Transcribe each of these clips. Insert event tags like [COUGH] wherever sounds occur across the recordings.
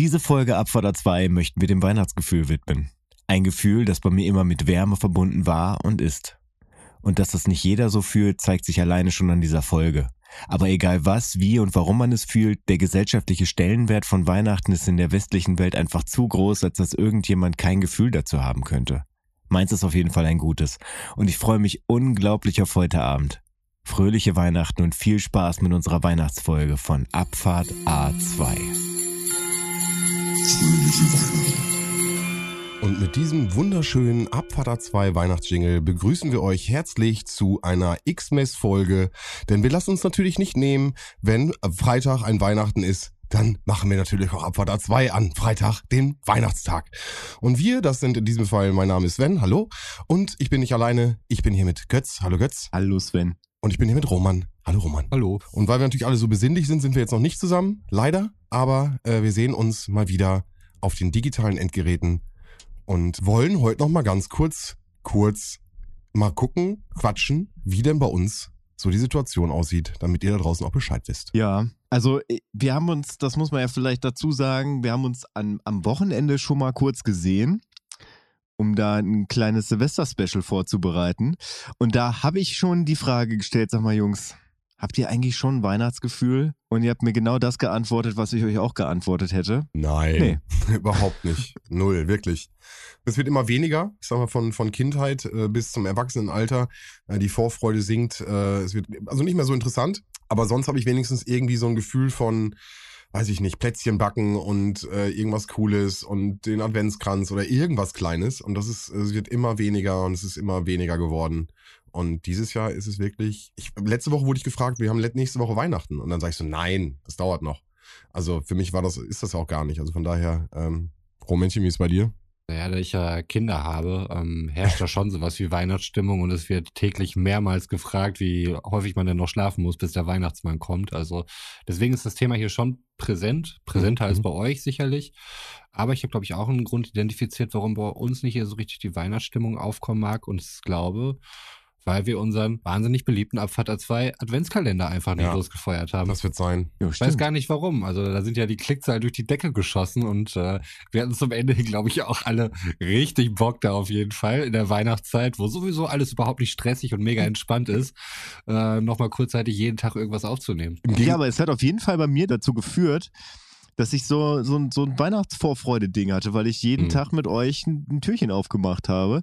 Diese Folge Abfahrt 2 möchten wir dem Weihnachtsgefühl widmen. Ein Gefühl, das bei mir immer mit Wärme verbunden war und ist. Und dass das nicht jeder so fühlt, zeigt sich alleine schon an dieser Folge. Aber egal was, wie und warum man es fühlt, der gesellschaftliche Stellenwert von Weihnachten ist in der westlichen Welt einfach zu groß, als dass irgendjemand kein Gefühl dazu haben könnte. Meins ist auf jeden Fall ein gutes. Und ich freue mich unglaublich auf heute Abend. Fröhliche Weihnachten und viel Spaß mit unserer Weihnachtsfolge von Abfahrt A2. Und mit diesem wunderschönen Abfahrt 2 Weihnachtsjingle begrüßen wir euch herzlich zu einer X-Mess-Folge. Denn wir lassen uns natürlich nicht nehmen, wenn Freitag ein Weihnachten ist, dann machen wir natürlich auch Abfahrt 2 an Freitag, den Weihnachtstag. Und wir, das sind in diesem Fall, mein Name ist Sven, hallo. Und ich bin nicht alleine, ich bin hier mit Götz, hallo Götz. Hallo Sven. Und ich bin hier mit Roman. Hallo Roman. Hallo. Und weil wir natürlich alle so besinnlich sind, sind wir jetzt noch nicht zusammen, leider. Aber äh, wir sehen uns mal wieder auf den digitalen Endgeräten und wollen heute noch mal ganz kurz, kurz mal gucken, quatschen, wie denn bei uns so die Situation aussieht, damit ihr da draußen auch Bescheid wisst. Ja, also äh, wir haben uns, das muss man ja vielleicht dazu sagen, wir haben uns an, am Wochenende schon mal kurz gesehen, um da ein kleines Silvester-Special vorzubereiten. Und da habe ich schon die Frage gestellt, sag mal Jungs, habt ihr eigentlich schon ein Weihnachtsgefühl? Und ihr habt mir genau das geantwortet, was ich euch auch geantwortet hätte. Nein, nee. [LAUGHS] überhaupt nicht. Null, wirklich. Es wird immer weniger, ich sag mal, von, von Kindheit äh, bis zum Erwachsenenalter. Äh, die Vorfreude sinkt. Äh, es wird also nicht mehr so interessant. Aber sonst habe ich wenigstens irgendwie so ein Gefühl von, weiß ich nicht, Plätzchen backen und äh, irgendwas Cooles und den Adventskranz oder irgendwas Kleines. Und das ist, es wird immer weniger und es ist immer weniger geworden. Und dieses Jahr ist es wirklich. Ich, letzte Woche wurde ich gefragt, wir haben nächste Woche Weihnachten. Und dann sage ich so, nein, das dauert noch. Also für mich war das, ist das auch gar nicht. Also von daher, ähm, Romännchen, wie ist es bei dir? Naja, da ich ja Kinder habe, ähm, herrscht da schon sowas wie Weihnachtsstimmung und es wird täglich mehrmals gefragt, wie häufig man denn noch schlafen muss, bis der Weihnachtsmann kommt. Also deswegen ist das Thema hier schon präsent, präsenter mhm. als bei euch sicherlich. Aber ich habe, glaube ich, auch einen Grund identifiziert, warum bei uns nicht hier so richtig die Weihnachtsstimmung aufkommen mag. Und ich glaube, weil wir unseren wahnsinnig beliebten Abfahrt A2 Adventskalender einfach nicht ja, losgefeuert haben. Das wird sein. Ja, ich weiß gar nicht warum. Also da sind ja die Klickzahlen durch die Decke geschossen und äh, wir hatten zum Ende, glaube ich, auch alle richtig Bock da auf jeden Fall in der Weihnachtszeit, wo sowieso alles überhaupt nicht stressig und mega entspannt [LAUGHS] ist, äh, nochmal kurzzeitig jeden Tag irgendwas aufzunehmen. Ja, aber es hat auf jeden Fall bei mir dazu geführt, dass ich so, so, so ein Weihnachtsvorfreude-Ding hatte, weil ich jeden mhm. Tag mit euch ein, ein, Türchen aufgemacht habe.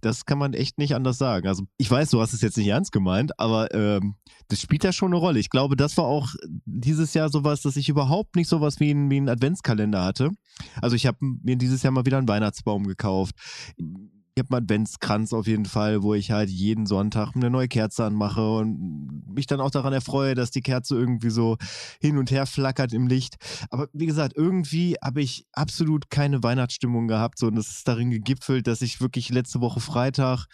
Das kann man echt nicht anders sagen. Also ich weiß, du hast es jetzt nicht ernst gemeint, aber ähm, das spielt ja schon eine Rolle. Ich glaube, das war auch dieses Jahr sowas, dass ich überhaupt nicht sowas wie ein, wie ein Adventskalender hatte. Also ich habe mir dieses Jahr mal wieder einen Weihnachtsbaum gekauft ich habe einen Adventskranz auf jeden Fall, wo ich halt jeden Sonntag eine neue Kerze anmache und mich dann auch daran erfreue, dass die Kerze irgendwie so hin und her flackert im Licht. Aber wie gesagt, irgendwie habe ich absolut keine Weihnachtsstimmung gehabt so, und es ist darin gegipfelt, dass ich wirklich letzte Woche Freitag,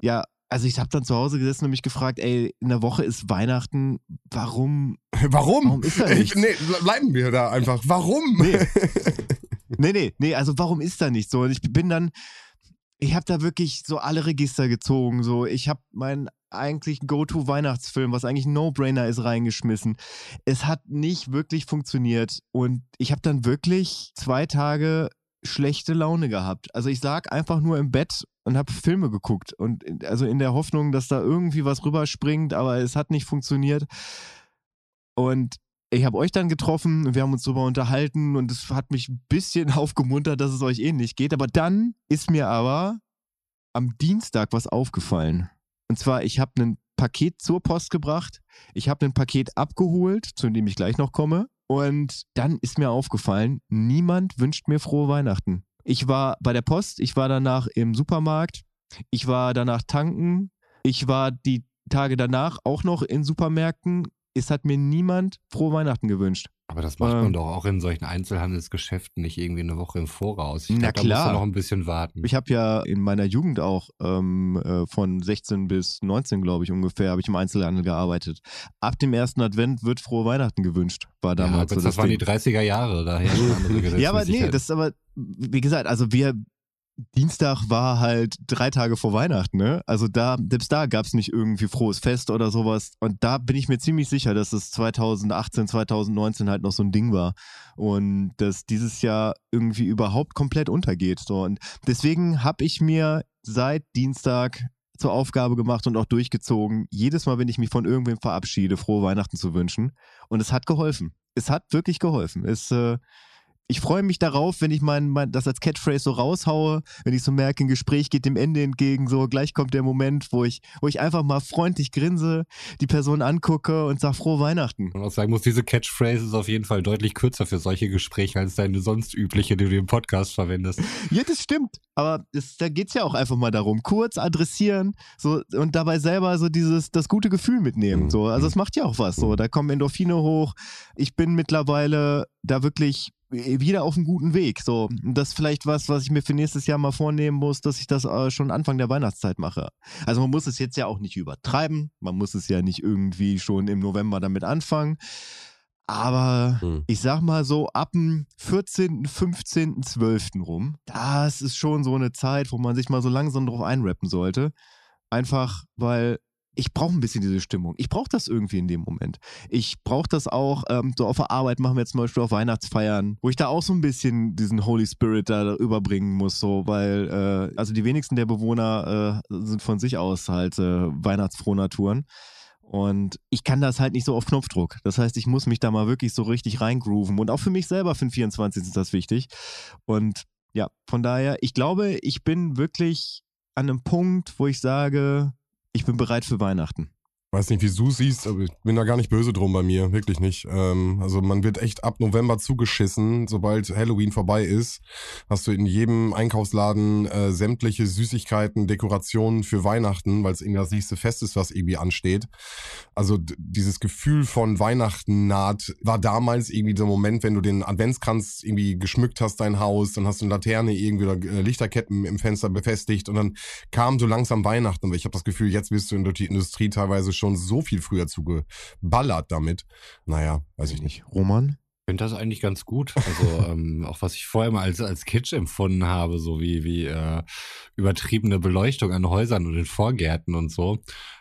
ja, also ich habe dann zu Hause gesessen und mich gefragt, ey, in der Woche ist Weihnachten, warum? [LAUGHS] Warum? Warum ist da nichts? Ich, nee, bleiben wir da einfach. Warum? Nee. [LAUGHS] nee, nee, nee, also warum ist da nichts so? Und ich bin dann ich habe da wirklich so alle Register gezogen. So, ich habe meinen eigentlichen Go-To-Weihnachtsfilm, was eigentlich ein No-Brainer ist, reingeschmissen. Es hat nicht wirklich funktioniert und ich habe dann wirklich zwei Tage schlechte Laune gehabt. Also ich lag einfach nur im Bett und habe Filme geguckt und also in der Hoffnung, dass da irgendwie was rüberspringt, aber es hat nicht funktioniert. Und ich habe euch dann getroffen wir haben uns darüber unterhalten und es hat mich ein bisschen [LAUGHS] aufgemuntert, dass es euch ähnlich geht. Aber dann ist mir aber am Dienstag was aufgefallen. Und zwar, ich habe ein Paket zur Post gebracht, ich habe ein Paket abgeholt, zu dem ich gleich noch komme. Und dann ist mir aufgefallen, niemand wünscht mir frohe Weihnachten. Ich war bei der Post, ich war danach im Supermarkt, ich war danach tanken, ich war die Tage danach auch noch in Supermärkten es hat mir niemand frohe Weihnachten gewünscht. Aber das macht man ähm, doch auch in solchen Einzelhandelsgeschäften nicht irgendwie eine Woche im Voraus. Ich na glaub, klar. Da musst du noch ein bisschen warten. Ich habe ja in meiner Jugend auch ähm, äh, von 16 bis 19, glaube ich, ungefähr, habe ich im Einzelhandel gearbeitet. Ab dem ersten Advent wird frohe Weihnachten gewünscht, war damals ja, so das, das waren die 30er Jahre, daher [LAUGHS] Ja, aber nee, das ist aber, wie gesagt, also wir, Dienstag war halt drei Tage vor Weihnachten, ne? Also da, selbst da gab es nicht irgendwie frohes Fest oder sowas. Und da bin ich mir ziemlich sicher, dass es 2018, 2019 halt noch so ein Ding war. Und dass dieses Jahr irgendwie überhaupt komplett untergeht. So. Und deswegen habe ich mir seit Dienstag zur Aufgabe gemacht und auch durchgezogen, jedes Mal, wenn ich mich von irgendwem verabschiede, frohe Weihnachten zu wünschen. Und es hat geholfen. Es hat wirklich geholfen. Es äh, ich freue mich darauf, wenn ich mein, mein, das als Catchphrase so raushaue, wenn ich so merke, ein Gespräch geht dem Ende entgegen, so gleich kommt der Moment, wo ich, wo ich einfach mal freundlich grinse, die Person angucke und sage frohe Weihnachten. Und auch sagen muss, diese Catchphrase ist auf jeden Fall deutlich kürzer für solche Gespräche als deine sonst übliche, die du im Podcast verwendest. Ja, das stimmt. Aber es, da geht es ja auch einfach mal darum, kurz adressieren so, und dabei selber so dieses, das gute Gefühl mitnehmen. Mhm. So. Also es macht ja auch was. So. Mhm. Da kommen Endorphine hoch. Ich bin mittlerweile da wirklich wieder auf einem guten Weg. So, das ist vielleicht was, was ich mir für nächstes Jahr mal vornehmen muss, dass ich das äh, schon Anfang der Weihnachtszeit mache. Also man muss es jetzt ja auch nicht übertreiben, man muss es ja nicht irgendwie schon im November damit anfangen. Aber hm. ich sag mal so, ab dem 14., 15., 12. rum, das ist schon so eine Zeit, wo man sich mal so langsam drauf einrappen sollte. Einfach, weil ich brauche ein bisschen diese Stimmung. Ich brauche das irgendwie in dem Moment. Ich brauche das auch, ähm, so auf der Arbeit machen wir zum Beispiel auf Weihnachtsfeiern, wo ich da auch so ein bisschen diesen Holy Spirit da überbringen muss, so, weil, äh, also die wenigsten der Bewohner äh, sind von sich aus halt äh, weihnachtsfrohe Naturen. Und ich kann das halt nicht so auf Knopfdruck. Das heißt, ich muss mich da mal wirklich so richtig reingrooven. Und auch für mich selber für den 24. ist das wichtig. Und ja, von daher, ich glaube, ich bin wirklich an einem Punkt, wo ich sage, ich bin bereit für Weihnachten weiß nicht, wie du siehst, aber ich bin da gar nicht böse drum bei mir, wirklich nicht. Ähm, also man wird echt ab November zugeschissen, sobald Halloween vorbei ist, hast du in jedem Einkaufsladen äh, sämtliche Süßigkeiten, Dekorationen für Weihnachten, weil es irgendwie das nächste Fest ist, was irgendwie ansteht. Also dieses Gefühl von Weihnachten naht, war damals irgendwie der Moment, wenn du den Adventskranz irgendwie geschmückt hast, dein Haus, dann hast du eine Laterne irgendwie oder äh, Lichterketten im Fenster befestigt und dann kam so langsam Weihnachten. Aber ich habe das Gefühl, jetzt bist du in die Industrie teilweise schon schon so viel früher zugeballert damit. Naja, weiß ich nicht. Roman? Ich finde das eigentlich ganz gut. Also [LAUGHS] ähm, auch was ich vorher mal als, als Kitsch empfunden habe, so wie, wie äh, übertriebene Beleuchtung an Häusern und in Vorgärten und so.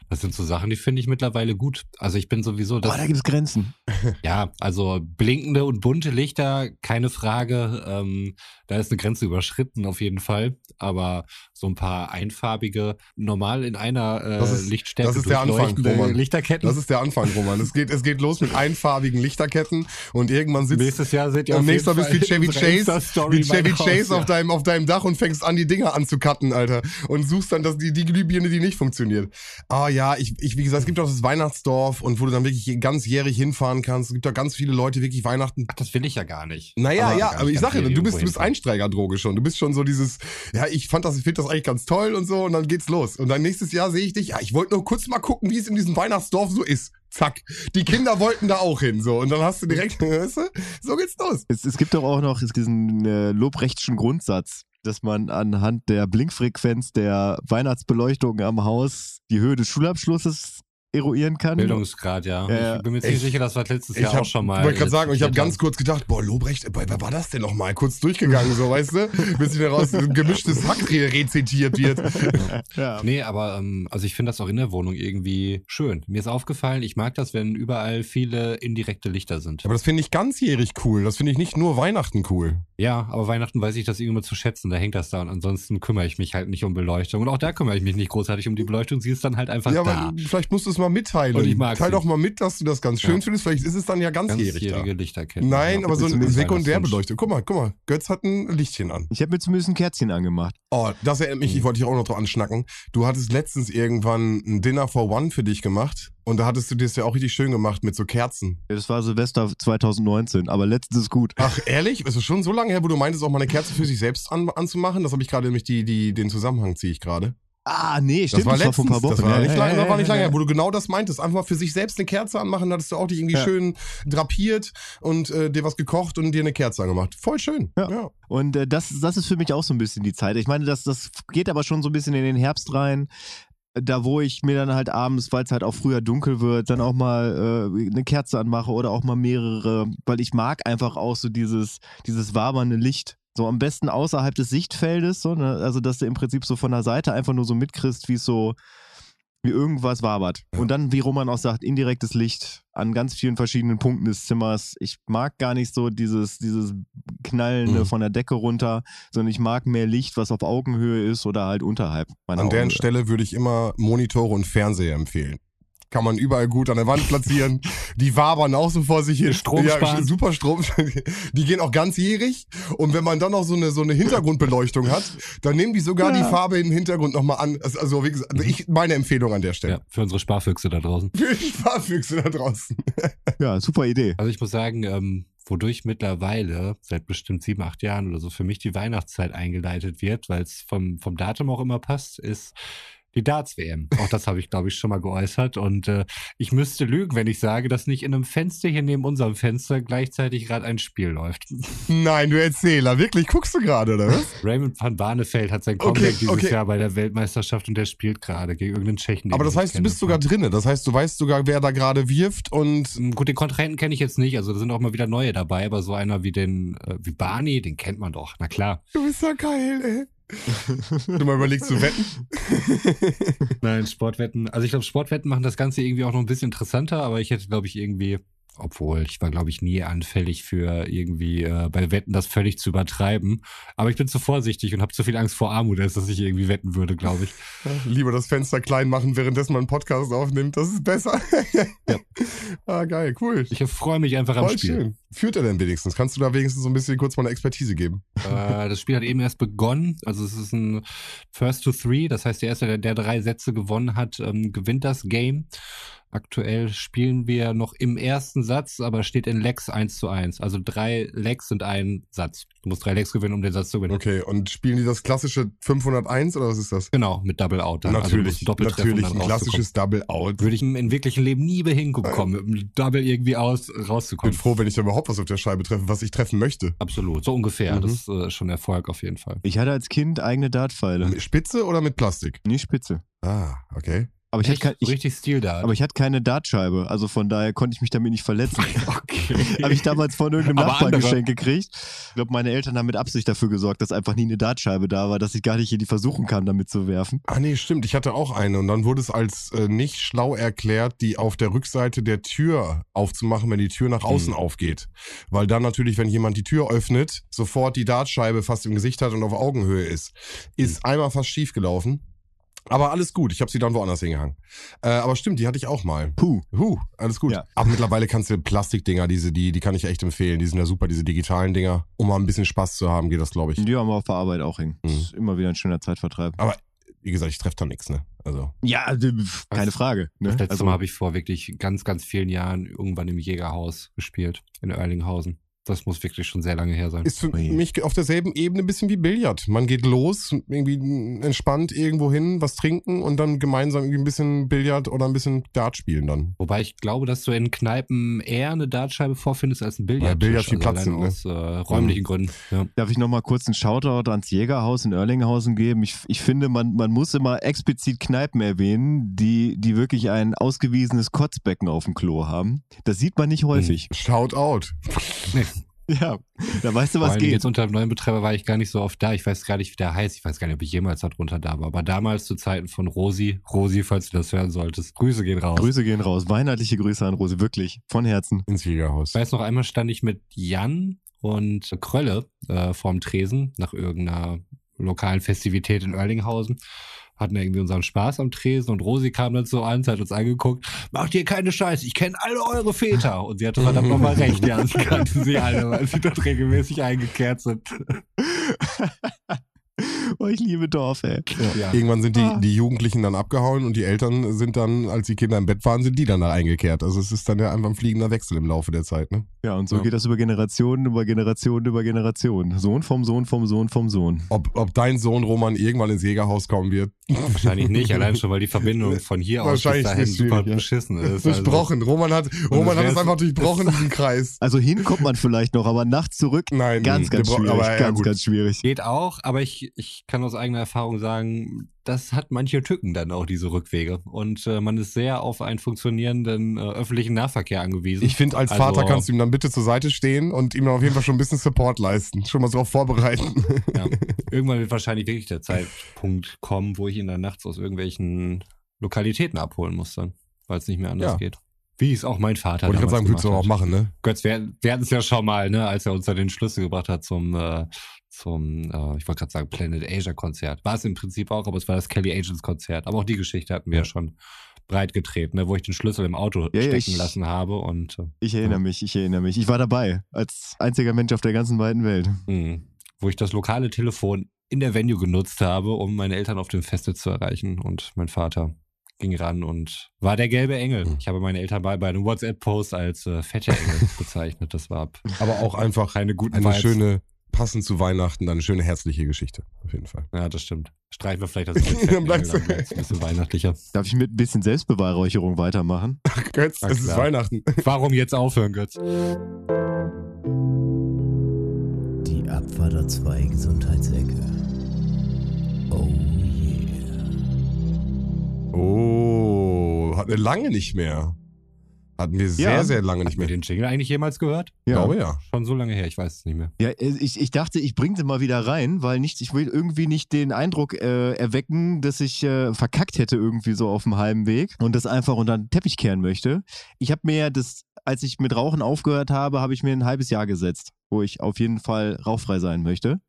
Das sind so Sachen, die finde ich mittlerweile gut. Also ich bin sowieso. Das, oh, da gibt es Grenzen. [LAUGHS] Ja, also blinkende und bunte Lichter, keine Frage. Ähm, da ist eine Grenze überschritten auf jeden Fall. Aber so ein paar einfarbige, normal in einer äh, das ist, Lichtstärke das ist der Anfang, Roman. Lichterketten. Das ist der Anfang, Roman. Es geht, es geht los mit einfarbigen Lichterketten und irgendwann sitzt. Nächstes Jahr seht ihr und nächstes Mal bist wie Chevy Chase, wie Chevy Chase Haus, auf deinem auf deinem Dach und fängst an die Dinger anzukatten, Alter, und suchst dann das die die Glühbirne, die nicht funktioniert. Ah ja, ich ich wie gesagt, es gibt auch das Weihnachtsdorf und wo du dann wirklich ganzjährig hinfahren kannst. Es gibt da ganz viele Leute wirklich Weihnachten. Ach, das will ich ja gar nicht. Naja, aber ja, aber ich sage, du bist du bist Einsteigerdroge schon. Du bist schon so dieses, ja, ich fand das, ich finde das eigentlich ganz toll und so und dann geht's los. Und dann nächstes Jahr sehe ich dich, ja, ich wollte nur kurz mal gucken, wie es in diesem Weihnachtsdorf so ist. Zack. Die Kinder wollten da auch hin, so. Und dann hast du direkt, [LAUGHS] weißt du, so geht's los. Es, es gibt doch auch noch diesen äh, Lobrechtschen Grundsatz dass man anhand der Blinkfrequenz der Weihnachtsbeleuchtung am Haus die Höhe des Schulabschlusses eruieren kann. Bildungsgrad, ja. ja. Ich bin mir ziemlich sicher, das war letztes Jahr hab, auch schon mal. Ich wollte gerade sagen, ich habe ganz kurz gedacht, boah, Lobrecht, boah, wer war das denn nochmal? Kurz durchgegangen, so, weißt du? Bis daraus ein gemischtes Hack rezitiert wird. [LAUGHS] ja. Nee, aber ähm, also ich finde das auch in der Wohnung irgendwie schön. Mir ist aufgefallen, ich mag das, wenn überall viele indirekte Lichter sind. Aber das finde ich ganzjährig cool. Das finde ich nicht nur Weihnachten cool. Ja, aber Weihnachten weiß ich das irgendwie zu schätzen. Da hängt das da und ansonsten kümmere ich mich halt nicht um Beleuchtung. Und auch da kümmere ich mich nicht großartig um die Beleuchtung. Sie ist dann halt einfach ja, da. Aber vielleicht musst du es mal mitteilen. Und ich mag Teil doch mal mit, dass du das ganz schön ja. findest. Vielleicht ist es dann ja ganzjährig. Ganzjährige Lichterketten. Nein, ja, aber so eine Sekundärbeleuchtung. Guck mal, guck mal. Götz hat ein Lichtchen an. Ich habe mir zumindest ein Kerzchen angemacht. Oh, das erinnert mich, ich wollte dich auch noch drauf anschnacken. Du hattest letztens irgendwann ein Dinner for One für dich gemacht. Und da hattest du dir das ja auch richtig schön gemacht mit so Kerzen. Ja, das war Silvester 2019, aber letztens ist gut. Ach, ehrlich? Ist es schon so lange her, wo du meintest, auch mal eine Kerze für sich selbst an, anzumachen? Das habe ich gerade nämlich die, die, den Zusammenhang ziehe ich gerade. Ah, nee, stimmt, das war, das war vor ein paar Wochen. Das war, nicht, ja, lang, ja, war nicht lange her, wo du genau das meintest. Einfach mal für sich selbst eine Kerze anmachen, hattest du auch dich irgendwie schön drapiert und äh, dir was gekocht und dir eine Kerze angemacht. Voll schön. Ja. Und äh, das, das ist für mich auch so ein bisschen die Zeit. Ich meine, das, das geht aber schon so ein bisschen in den Herbst rein da wo ich mir dann halt abends, weil es halt auch früher dunkel wird, dann auch mal äh, eine Kerze anmache oder auch mal mehrere, weil ich mag einfach auch so dieses, dieses wabernde Licht So am besten außerhalb des Sichtfeldes, so, ne? also dass du im Prinzip so von der Seite einfach nur so mitkriegst, wie es so, wie irgendwas wabert. Ja. Und dann, wie Roman auch sagt, indirektes Licht an ganz vielen verschiedenen Punkten des Zimmers. Ich mag gar nicht so dieses, dieses Knallende Mhm. von der Decke runter, sondern ich mag mehr Licht, was auf Augenhöhe ist oder halt unterhalb An deren. Stelle würde ich immer Monitore und Fernseher empfehlen. Kann man überall gut an der Wand platzieren. Die wabern auch so vor sich hin. Strom ja, super Strom. Die gehen auch ganzjährig. Und wenn man dann noch so eine, so eine Hintergrundbeleuchtung hat, dann nehmen die sogar Ja. die Farbe im Hintergrund nochmal an. Also, Also, wie gesagt, ich, meine Empfehlung an der Stelle. Ja, für unsere Sparfüchse da draußen. Für die Sparfüchse da draußen. Ja, super Idee. Also ich muss sagen, ähm, wodurch mittlerweile seit bestimmt sieben, acht Jahren oder so für mich die Weihnachtszeit eingeleitet wird, weil es vom, vom Datum auch immer passt, ist die Darts-WM. Auch das habe ich, glaube ich, schon mal geäußert. Und äh, ich müsste lügen, wenn ich sage, dass nicht in einem Fenster hier neben unserem Fenster gleichzeitig gerade ein Spiel läuft. [LAUGHS] Nein, du Erzähler. Wirklich, guckst du gerade, oder was? Raymond van Barneveld hat sein Okay, Comeback dieses okay. Jahr bei der Weltmeisterschaft und der spielt gerade gegen irgendeinen Tschechen. Aber das heißt, du bist sogar drinne. Das heißt, du weißt sogar, wer da gerade wirft und Ähm, Gut, den Kontrahenten kenne ich jetzt nicht, also da sind auch mal wieder neue dabei, aber so einer wie den, äh, wie Barney, den kennt man doch, na klar. du bist ja geil, ey. Du mal überlegst zu wetten? [LAUGHS] Nein, Sportwetten, also ich glaube, Sportwetten machen das Ganze irgendwie auch noch ein bisschen interessanter, aber ich hätte, glaube ich, irgendwie, obwohl ich war, glaube ich, nie anfällig für irgendwie äh, bei Wetten das völlig zu übertreiben. Aber ich bin zu vorsichtig und habe zu viel Angst vor Armut, als dass ich irgendwie wetten würde, glaube ich. Lieber das Fenster klein machen, währenddessen man einen Podcast aufnimmt. Das ist besser. [LAUGHS] Ja. Ah, geil, cool. Ich freue mich einfach am Voll Spiel. schön. Führt er denn wenigstens? Kannst du da wenigstens so ein bisschen kurz mal eine Expertise geben? Äh, das Spiel hat eben erst begonnen. Also es ist ein First to Three. Das heißt, der erste, der, der drei Sätze gewonnen hat, ähm, gewinnt das Game. Aktuell spielen wir noch im ersten Satz, aber steht in Legs 1 zu 1. Also drei Legs sind ein Satz. Du musst drei Legs gewinnen, um den Satz zu gewinnen. Okay, und spielen die das klassische 501 oder was ist das? Genau, mit Double Out. Dann. Also natürlich, um natürlich dann ein rauszukommen. klassisches Double Out. Würde ich im wirklichen Leben nie hinkommen, mit einem Double irgendwie aus, Ich bin rauszukommen. froh, wenn ich da überhaupt was auf der Scheibe treffe, was ich treffen möchte. Absolut, so ungefähr. Mhm. Das ist äh, schon Erfolg auf jeden Fall. Ich hatte als Kind eigene Dartpfeile. Mit Spitze oder mit Plastik? Nie spitze. Ah, okay. Aber ich, hatte, Echt? kein, So ich, richtig Stil da. aber ich hatte keine Dartscheibe. Also von daher konnte ich mich damit nicht verletzen. [LAUGHS] okay. [LAUGHS] Habe ich damals von irgendeinem Aber Nachbarn andere- geschenkt gekriegt. Ich glaube, meine Eltern haben mit Absicht dafür gesorgt, dass einfach nie eine Dartscheibe da war, dass ich gar nicht in die Versuchung kam, damit zu werfen. Ah nee, stimmt. Ich hatte auch eine und dann wurde es als äh, nicht schlau erklärt, die auf der Rückseite der Tür aufzumachen, wenn die Tür nach außen Hm. aufgeht. Weil dann natürlich, wenn jemand die Tür öffnet, sofort die Dartscheibe fast im Gesicht hat und auf Augenhöhe ist. Ist einmal fast schief gelaufen. Aber alles gut, ich habe sie dann woanders hingehangen. Äh, aber stimmt, die hatte ich auch mal. Puh. Huh, alles gut. Ja. Aber mittlerweile kannst du Plastikdinger, diese, die, die kann ich echt empfehlen. Die sind ja super, diese digitalen Dinger. Um mal ein bisschen Spaß zu haben, geht das, glaube ich. Die haben wir auf der Arbeit auch hängen. Das Mhm. ist immer wieder ein schöner Zeitvertreib. Wie gesagt, ich treffe da nichts, ne? Also. Ja, d- pf, keine? Frage. Ne? Das letzte Also, Mal habe ich vor wirklich ganz, ganz vielen Jahren irgendwann im Jägerhaus gespielt, in Erlinghausen. Das muss wirklich schon sehr lange her sein. Ist für Ui. mich auf derselben Ebene ein bisschen wie Billard. Man geht los, irgendwie entspannt irgendwo hin, was trinken und dann gemeinsam irgendwie ein bisschen Billard oder ein bisschen Dart spielen dann. Wobei ich glaube, dass du in Kneipen eher eine Dartscheibe vorfindest als ein Billard. Ja, Billard viel Platz sind, ne? aus äh, räumlichen Gründen. Ja. Darf ich nochmal kurz einen Shoutout ans Jägerhaus in Erlinghausen geben? Ich, ich finde, man, man muss immer explizit Kneipen erwähnen, die, die wirklich ein ausgewiesenes Kotzbecken auf dem Klo haben. Das sieht man nicht häufig. Shout out. [LAUGHS] Ja, da weißt du, was geht. jetzt unter dem neuen Betreiber war ich gar nicht so oft da. Ich weiß gar nicht, wie der heißt. Ich weiß gar nicht, ob ich jemals darunter da war. Aber damals zu Zeiten von Rosi, Rosi, falls du das hören solltest, Grüße gehen raus. Grüße gehen raus. Weihnachtliche Grüße an Rose, wirklich. Von Herzen. Ins Jägerhaus. Ich weiß noch einmal stand ich mit Jan und Krölle äh, vorm Tresen nach irgendeiner lokalen Festivität in Erlinghausen. Hatten irgendwie unseren Spaß am Tresen und Rosi kam dann so an, sie hat uns angeguckt, macht ihr keine Scheiße, ich kenne alle eure Väter. Und sie hatte verdammt nochmal recht, ja, sie kannte sie alle, weil sie dort regelmäßig eingekehrt sind. [LAUGHS] Oh, ich liebe Dorf, ey. Ja. Irgendwann sind die, Ah. die Jugendlichen dann abgehauen und die Eltern sind dann, als die Kinder im Bett waren, sind die dann da eingekehrt. Also es ist dann ja einfach ein fliegender Wechsel im Laufe der Zeit, ne? Ja, und so Ja. geht das über Generationen, über Generationen, über Generationen. Sohn vom Sohn vom Sohn vom Sohn. Ob, ob dein Sohn Roman irgendwann ins Jägerhaus kommen wird. Wahrscheinlich nicht, [LAUGHS] allein schon, weil die Verbindung von hier aus bis dahin ist super ja. beschissen ist. Durchbrochen. Roman hat, Roman hat es einfach durchbrochen, diesen Kreis. Also hin kommt man vielleicht noch, aber nachts zurück Nein, ganz, ganz schwierig. aber ja, ganz, ganz schwierig. Geht auch, aber ich, ich kann aus eigener Erfahrung sagen, das hat manche Tücken dann auch, diese Rückwege. Und äh, man ist sehr auf einen funktionierenden äh, öffentlichen Nahverkehr angewiesen. Ich finde, als Also- Vater kannst du ihm dann bitte zur Seite stehen und ihm auf jeden Fall schon ein bisschen Support leisten. Schon mal so darauf vorbereiten. Ja. [LAUGHS] Irgendwann wird wahrscheinlich wirklich der Zeitpunkt kommen, wo ich ihn dann nachts aus irgendwelchen Lokalitäten abholen muss dann, weil es nicht mehr anders Ja. geht. Wie es auch mein Vater Wollte ich gerade sagen, würdest du auch machen, ne? Götz, wir, wir hatten es ja schon mal, ne, als er uns da den Schlüssel gebracht hat zum, äh, zum, äh, ich wollte gerade sagen, Planet Asia Konzert. War es im Prinzip auch, aber es war das Kelly Agents Konzert. Aber auch die Geschichte hatten wir ja schon breit getreten, ne, wo ich den Schlüssel im Auto Ja, stecken ich- lassen habe und äh, Ich erinnere Ja. mich, ich erinnere mich. Ich war dabei, als einziger Mensch auf der ganzen weiten Welt. mh, wo ich das lokale Telefon in der Venue genutzt habe, um meine Eltern auf dem Feste zu erreichen und mein Vater ging ran und war der gelbe Engel. Mhm. Ich habe meine Eltern bei, bei einem WhatsApp-Post als äh, fette Engel [LAUGHS] bezeichnet. Das war Aber auch einfach keine guten eine Vibes. schöne, passend zu Weihnachten, eine schöne herzliche Geschichte. Auf jeden Fall. Ja, das stimmt. Streichen wir vielleicht das [LAUGHS] Dann bleibst dann ein bisschen weihnachtlicher. Darf ich mit ein bisschen Selbstbeweihräucherung weitermachen? [LAUGHS] Götz, Na es ist. Weihnachten. Warum jetzt aufhören, Götz? Die Abfahrer 2 Gesundheitsecke. Oh. Oh, hatten wir lange nicht mehr. Hatten wir sehr, Ja. sehr lange nicht mehr. den Jingle eigentlich jemals gehört? Ich glaube ja. Schon so lange her, ich weiß es nicht mehr. Ja, ich, ich dachte, ich bringe sie mal wieder rein, weil nicht, ich will irgendwie nicht den Eindruck äh, erwecken, dass ich äh, verkackt hätte irgendwie so auf dem halben Weg und das einfach unter den Teppich kehren möchte. Ich habe mir das, als ich mit Rauchen aufgehört habe, habe ich mir ein halbes Jahr gesetzt, wo ich auf jeden Fall rauchfrei sein möchte.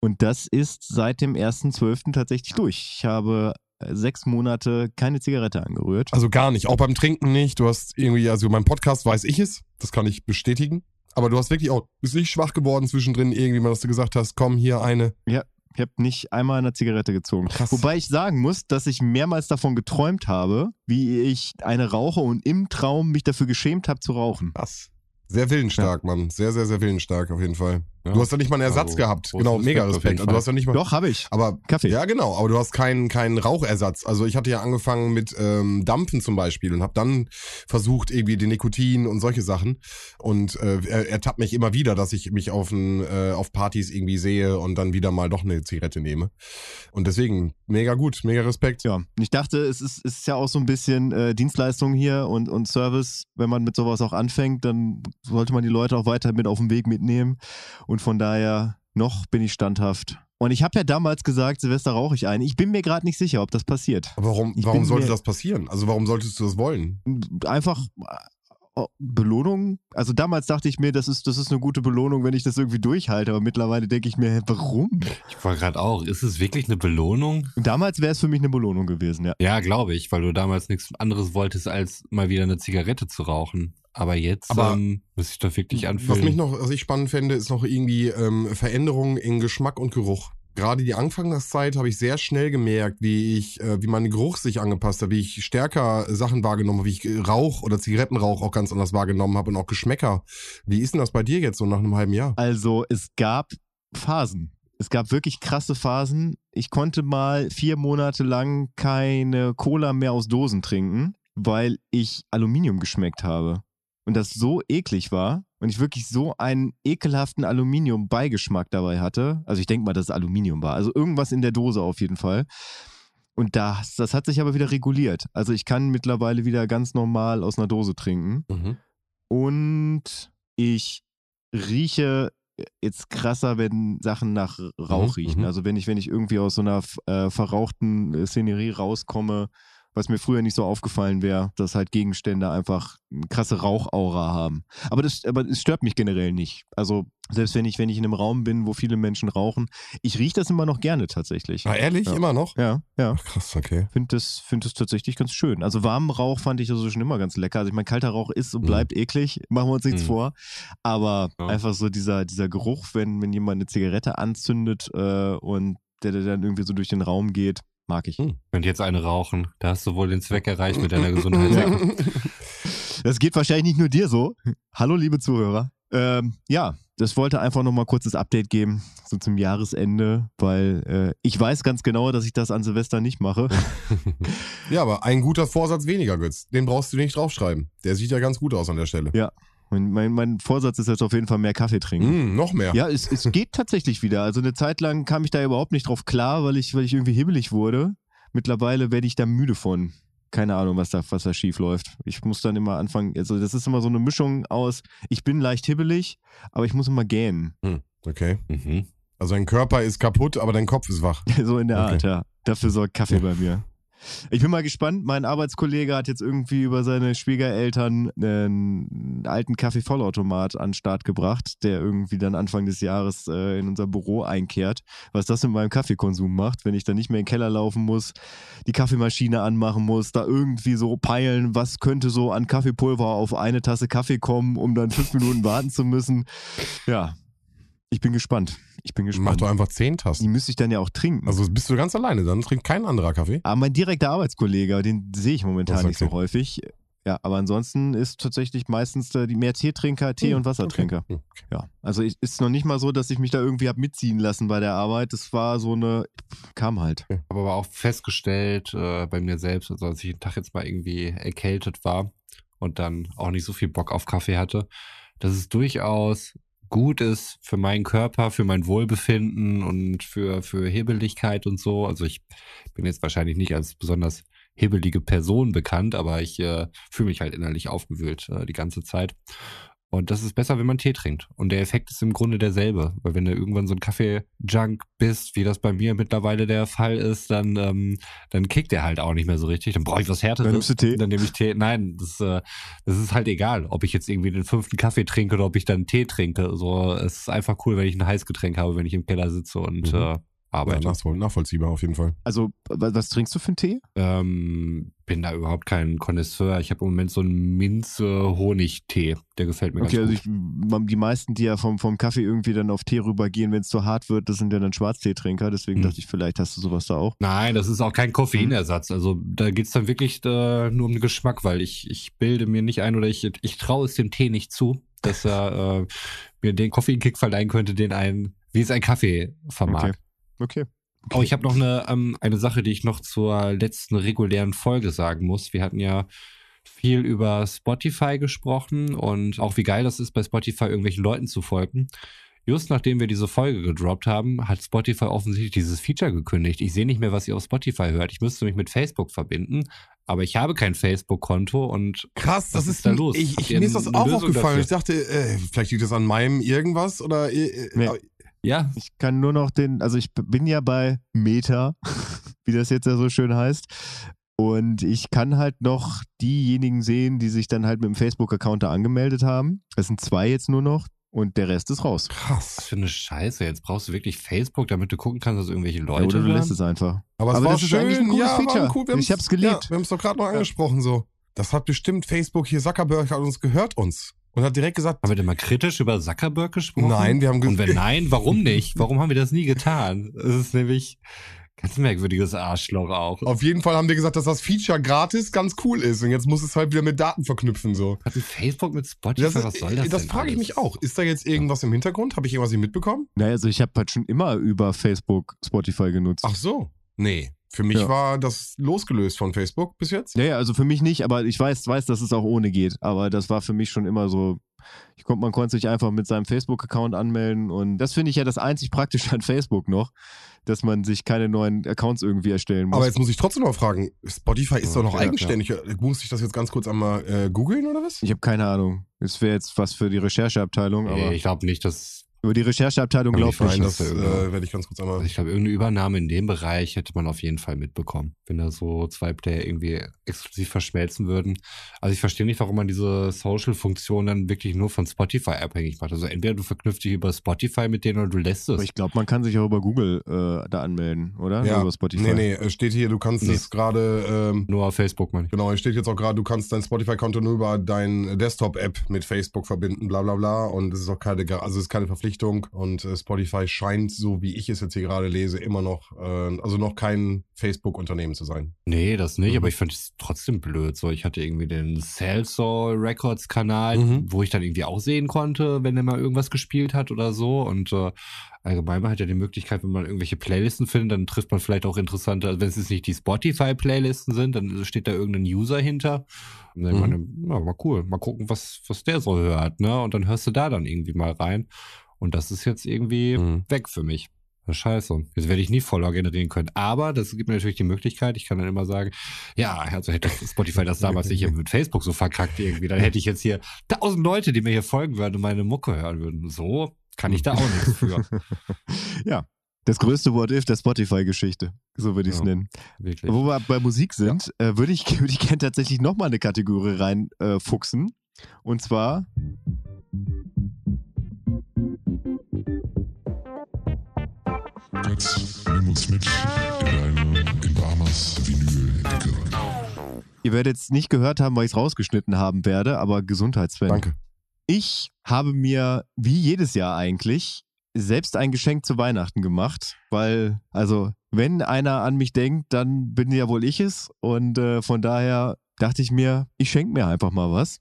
Und das ist seit dem 1.12. tatsächlich durch. Ich habe äh, sechs Monate keine Zigarette angerührt. Also gar nicht. Auch beim Trinken nicht. Du hast irgendwie, also beim Podcast weiß ich es. Das kann ich bestätigen. Aber du hast wirklich auch, bist nicht schwach geworden zwischendrin irgendwie, mal, dass du gesagt hast, komm, hier eine. Ich habe nicht einmal eine Zigarette gezogen. Krass. Wobei ich sagen muss, dass ich mehrmals davon geträumt habe, wie ich eine rauche und im Traum mich dafür geschämt habe zu rauchen. Krass. Sehr willensstark, Mann. Sehr, sehr, sehr willensstark auf jeden Fall. Ja. Du hast ja nicht mal einen Ersatz Also, gehabt. Genau, mega Respekt Also, du hast ja nicht mal. Doch, habe ich. Aber Kaffee. Ja, genau, aber du hast keinen keinen Rauchersatz. Also ich hatte ja angefangen mit ähm, Dampfen zum Beispiel und habe dann versucht irgendwie den Nikotin und solche Sachen und äh, er ertappt mich immer wieder, dass ich mich auf ein, äh, auf Partys irgendwie sehe und dann wieder mal doch eine Zigarette nehme. Und deswegen mega gut, mega Respekt. Ja, und ich dachte, es ist, es ist ja auch so ein bisschen äh, Dienstleistung hier und, und Service. Wenn man mit sowas auch anfängt, dann sollte man die Leute auch weiter mit auf den Weg mitnehmen. Und von daher, noch bin ich standhaft. Und ich habe ja damals gesagt, Silvester rauche ich ein. Ich bin mir gerade nicht sicher, ob das passiert. Aber warum, warum sollte das passieren? Also warum solltest du das wollen? Einfach Belohnung. Also damals dachte ich mir, das ist, das ist eine gute Belohnung, wenn ich das irgendwie durchhalte. Aber mittlerweile denke ich mir, hä, warum? Ich war gerade auch, ist es wirklich eine Belohnung? Damals wäre es für mich eine Belohnung gewesen, ja. Ja, glaube ich, weil du damals nichts anderes wolltest, als mal wieder eine Zigarette zu rauchen. Aber jetzt Aber ähm, muss ich doch wirklich anfühlen. Was mich noch, was ich spannend fände, ist noch irgendwie ähm, Veränderungen in Geschmack und Geruch. Gerade die Anfangszeit habe ich sehr schnell gemerkt, wie ich, äh, wie mein Geruch sich angepasst hat, wie ich stärker Sachen wahrgenommen habe, wie ich äh, Rauch oder Zigarettenrauch auch ganz anders wahrgenommen habe und auch Geschmäcker. Wie ist denn das bei dir jetzt so nach einem halben Jahr? Also es gab Phasen. Es gab wirklich krasse Phasen. Ich konnte mal vier Monate lang keine Cola mehr aus Dosen trinken, weil ich Aluminium geschmeckt habe. Und das so eklig war und ich wirklich so einen ekelhaften Aluminium-Beigeschmack dabei hatte. Also ich denke mal, dass es Aluminium war. Also irgendwas in der Dose auf jeden Fall. Und das, das hat sich aber wieder reguliert. Also ich kann mittlerweile wieder ganz normal aus einer Dose trinken. Mhm. Und ich rieche jetzt krasser, wenn Sachen nach Rauch Mhm, riechen. mhm. Also wenn ich, wenn ich irgendwie aus so einer äh, verrauchten äh, Szenerie rauskomme, was mir früher nicht so aufgefallen wäre, dass halt Gegenstände einfach eine krasse Rauchaura haben. Aber das, aber es stört mich generell nicht. Also selbst wenn ich, wenn ich in einem Raum bin, wo viele Menschen rauchen, ich rieche das immer noch gerne tatsächlich. Ah, ehrlich? Ja. Immer noch? Ja, ja. Ach, krass, okay. Finde das, find das tatsächlich ganz schön. Also warmen Rauch fand ich also schon immer ganz lecker. Also ich meine, kalter Rauch ist und Mhm. bleibt eklig, [LAUGHS] machen wir uns nichts Mhm. vor. Aber Ja. einfach so dieser, dieser Geruch, wenn, wenn jemand eine Zigarette anzündet äh, und der, der dann irgendwie so durch den Raum geht, mag ich. Könnt jetzt eine rauchen. Da hast du wohl den Zweck erreicht mit deiner Gesundheit. Das [LAUGHS] geht wahrscheinlich nicht nur dir so. Hallo, liebe Zuhörer. Ähm, ja, das wollte einfach nochmal kurzes Update geben, so zum Jahresende, weil äh, ich weiß ganz genau, dass ich das an Silvester nicht mache. [LAUGHS] ja, aber ein guter Vorsatz weniger, Götz. Den brauchst du nicht draufschreiben. Der sieht ja ganz gut aus an der Stelle. Ja. Mein, mein, mein Vorsatz ist jetzt auf jeden Fall mehr Kaffee trinken. Mm, noch mehr. Ja, es, es geht tatsächlich wieder. Also eine Zeit lang kam ich da überhaupt nicht drauf klar, weil ich, weil ich irgendwie hibbelig wurde. Mittlerweile werde ich da müde von. Keine Ahnung, was da, was da schief läuft. Ich muss dann immer anfangen, also das ist immer so eine Mischung aus, ich bin leicht hibbelig, aber ich muss immer gähnen. Hm, okay. Mhm. Also dein Körper ist kaputt, aber dein Kopf ist wach. [LAUGHS] so in der Okay. Art, ja. Dafür sorgt Kaffee Ja. bei mir. Ich bin mal gespannt. Mein Arbeitskollege hat jetzt irgendwie über seine Schwiegereltern einen alten Kaffee-Vollautomat an den Start gebracht, der irgendwie dann Anfang des Jahres äh, in unser Büro einkehrt. Was das mit meinem Kaffeekonsum macht, wenn ich dann nicht mehr in den Keller laufen muss, die Kaffeemaschine anmachen muss, da irgendwie so peilen, was könnte so an Kaffeepulver auf eine Tasse Kaffee kommen, um dann fünf Minuten warten zu müssen. Ja, ich bin gespannt. Ich bin Mach gespannt. doch einfach zehn Die Tassen. müsste ich dann ja auch trinken. Also bist du ganz alleine, dann trinkt kein anderer Kaffee. Aber mein direkter Arbeitskollege, den sehe ich momentan ist nicht so okay. häufig. Ja, aber ansonsten ist tatsächlich meistens die mehr Teetrinker, Tee- Hm, und Wassertrinker. Okay. Hm, okay. Ja, also ich, ist noch nicht mal so, dass ich mich da irgendwie hab mitziehen lassen bei der Arbeit. Das war so eine, kam halt. habe aber auch festgestellt äh, bei mir selbst, also als ich einen Tag jetzt mal irgendwie erkältet war und dann auch nicht so viel Bock auf Kaffee hatte, dass es durchaus gut ist für meinen Körper, für mein Wohlbefinden und für, für Hebeligkeit und so. Also ich bin jetzt wahrscheinlich nicht als besonders hebelige Person bekannt, aber ich äh, fühle mich halt innerlich aufgewühlt äh, die ganze Zeit. Und das ist besser, wenn man Tee trinkt. Und der Effekt ist im Grunde derselbe. Weil wenn du irgendwann so ein Kaffee-Junk bist, wie das bei mir mittlerweile der Fall ist, dann, ähm, dann kickt der halt auch nicht mehr so richtig. Dann brauche ich was Härteres. Dann nimmst du Tee? Dann nehme ich Tee. Nein, das, äh, das ist halt egal, ob ich jetzt irgendwie den fünften Kaffee trinke oder ob ich dann Tee trinke. So, es ist einfach cool, wenn ich ein Heißgetränk habe, wenn ich im Keller sitze und Mhm. äh, arbeite. nachvoll- nachvollziehbar auf jeden Fall. Also, was, was trinkst du für einen Tee? ähm, bin da überhaupt kein Connoisseur. Ich habe im Moment so einen Minze-Honigtee. Der gefällt mir Okay, ganz also gut. ich, die meisten, die ja vom, vom Kaffee irgendwie dann auf Tee rübergehen, wenn es zu hart wird, das sind ja dann Schwarzteetrinker. Deswegen Mhm. dachte ich, vielleicht hast du sowas da auch. Nein, das ist auch kein Koffeinersatz. Also da geht's dann wirklich äh, nur um den Geschmack, weil ich, ich bilde mir nicht ein oder ich, ich traue es dem Tee nicht zu, dass er äh, mir den Koffeinkick verleihen könnte, den ein, wie es ein Kaffee vermag. Okay. Okay. Oh, ich habe noch eine, ähm, eine Sache, die ich noch zur letzten regulären Folge sagen muss. Wir hatten ja viel über Spotify gesprochen und auch wie geil das ist, bei Spotify irgendwelchen Leuten zu folgen. Just nachdem wir diese Folge gedroppt haben, hat Spotify offensichtlich dieses Feature gekündigt. Ich sehe nicht mehr, was ihr auf Spotify hört. Ich müsste mich mit Facebook verbinden, aber ich habe kein Facebook-Konto und Krass, Was das ist ist, da los? Ich, ich, mir ist das auch Lösung aufgefallen. dafür? Ich dachte, äh, vielleicht liegt das an meinem irgendwas oder. Äh, äh, Nee. Ja, Ich kann nur noch den, also ich bin ja bei Meta, [LAUGHS] wie das jetzt ja so schön heißt. Und ich kann halt noch diejenigen sehen, die sich dann halt mit dem Facebook-Account da angemeldet haben. Das sind zwei jetzt nur noch und der Rest ist raus. was krass. für eine Scheiße. Jetzt brauchst du wirklich Facebook, damit du gucken kannst, dass irgendwelche Ja, Leute oder du lässt es einfach. Aber es Aber war das ist schön. eigentlich ein cooles ja, Feature. War cool. Wir Ich hab's geliebt. Ja, wir haben es doch gerade noch angesprochen so. Das hat bestimmt Facebook hier, Zuckerberg hat uns gehört uns. Und hat direkt gesagt, Haben wir denn mal kritisch über Zuckerberg gesprochen? nein, wir haben Und wenn nein, warum nicht? Warum haben wir das nie getan? Es ist nämlich ganz merkwürdiges Arschloch auch. Auf jeden Fall haben wir gesagt, dass das Feature gratis ganz cool ist. Und jetzt muss es halt wieder mit Daten verknüpfen so. Hat ein Facebook mit Spotify? Das, was soll das das denn frage ich mich auch. Ist da jetzt irgendwas im Hintergrund? Habe ich irgendwas nicht mitbekommen? Naja, also ich habe halt schon immer über Facebook Spotify genutzt. Ach so. Nee. Für mich Ja. war das losgelöst von Facebook bis jetzt. Ja, ja, also für mich nicht, aber ich weiß, weiß, dass es auch ohne geht. Aber das war für mich schon immer so. Ich konnt, man konnte sich einfach mit seinem Facebook-Account anmelden und das finde ich ja das einzig Praktische an Facebook noch, dass man sich keine neuen Accounts irgendwie erstellen muss. Aber jetzt muss ich trotzdem noch fragen, Spotify ist doch noch Ja, eigenständig. Muss ich das jetzt ganz kurz einmal äh, googeln oder was? ich habe keine Ahnung. Das wäre jetzt was für die Rechercheabteilung, aber Nee, ich glaube nicht, dass. Über die Rechercheabteilung nicht ich das äh, werde ich ganz kurz einmal. Also ich glaube, irgendeine Übernahme in dem Bereich hätte man auf jeden Fall mitbekommen, wenn da so zwei Player irgendwie exklusiv verschmelzen würden. Also ich verstehe nicht, warum man diese Social-Funktion dann wirklich nur von Spotify abhängig macht. Also entweder du verknüpfst dich über Spotify mit denen oder du lässt es. Aber ich glaube, man kann sich auch über Google äh, da anmelden, oder? Nur Ja, über Spotify. nee, nee, es steht hier, du kannst Nee. es gerade, ähm, nur auf Facebook, meine ich. genau, es steht jetzt auch gerade, du kannst dein Spotify-Konto nur über dein Desktop-App mit Facebook verbinden, bla bla bla. Und es ist auch keine, also es ist keine Verpflichtung. Und äh, Spotify scheint, so wie ich es jetzt hier gerade lese, immer noch, äh, also noch kein Facebook-Unternehmen zu sein. Nee, das nicht, Mhm. aber ich fand es trotzdem blöd. So, ich hatte irgendwie den Salsoul Records Kanal, Mhm. wo ich dann irgendwie auch sehen konnte, wenn er mal irgendwas gespielt hat oder so. Und äh, allgemein man hat ja die Möglichkeit, wenn man irgendwelche Playlisten findet, dann trifft man vielleicht auch interessante, also wenn es jetzt nicht die Spotify-Playlisten sind, dann steht da irgendein User hinter. Und dann Mhm. meine, na, mal cool, mal gucken, was, was der so hört, ne? Und dann hörst du da dann irgendwie mal rein. Und das ist jetzt irgendwie Mhm. weg für mich. Scheiße. Jetzt werde ich nie Follower generieren können. Aber das gibt mir natürlich die Möglichkeit, ich kann dann immer sagen, ja, also hätte Spotify das damals nicht mit Facebook so verkackt irgendwie, dann hätte ich jetzt hier tausend Leute, die mir hier folgen würden und meine Mucke hören würden. So kann ich da auch nichts für. [LAUGHS] ja. Das größte What If der Spotify-Geschichte. So würde ich es Ja. nennen. Wirklich. Wo wir bei Musik sind, äh, würde ich, [LAUGHS] würde ich gerne tatsächlich nochmal eine Kategorie reinfuchsen. Äh, und zwar Jetzt nimm uns mit in deine in Bahamas Vinyl-Ecke. Ihr werdet jetzt nicht gehört haben, weil ich es rausgeschnitten haben werde, aber Gesundheitsfan. Danke. Ich habe mir, wie jedes Jahr eigentlich, selbst ein Geschenk zu Weihnachten gemacht, weil, also, wenn einer an mich denkt, dann bin ja wohl ich es. Und äh, von daher dachte ich mir, ich schenke mir einfach mal was.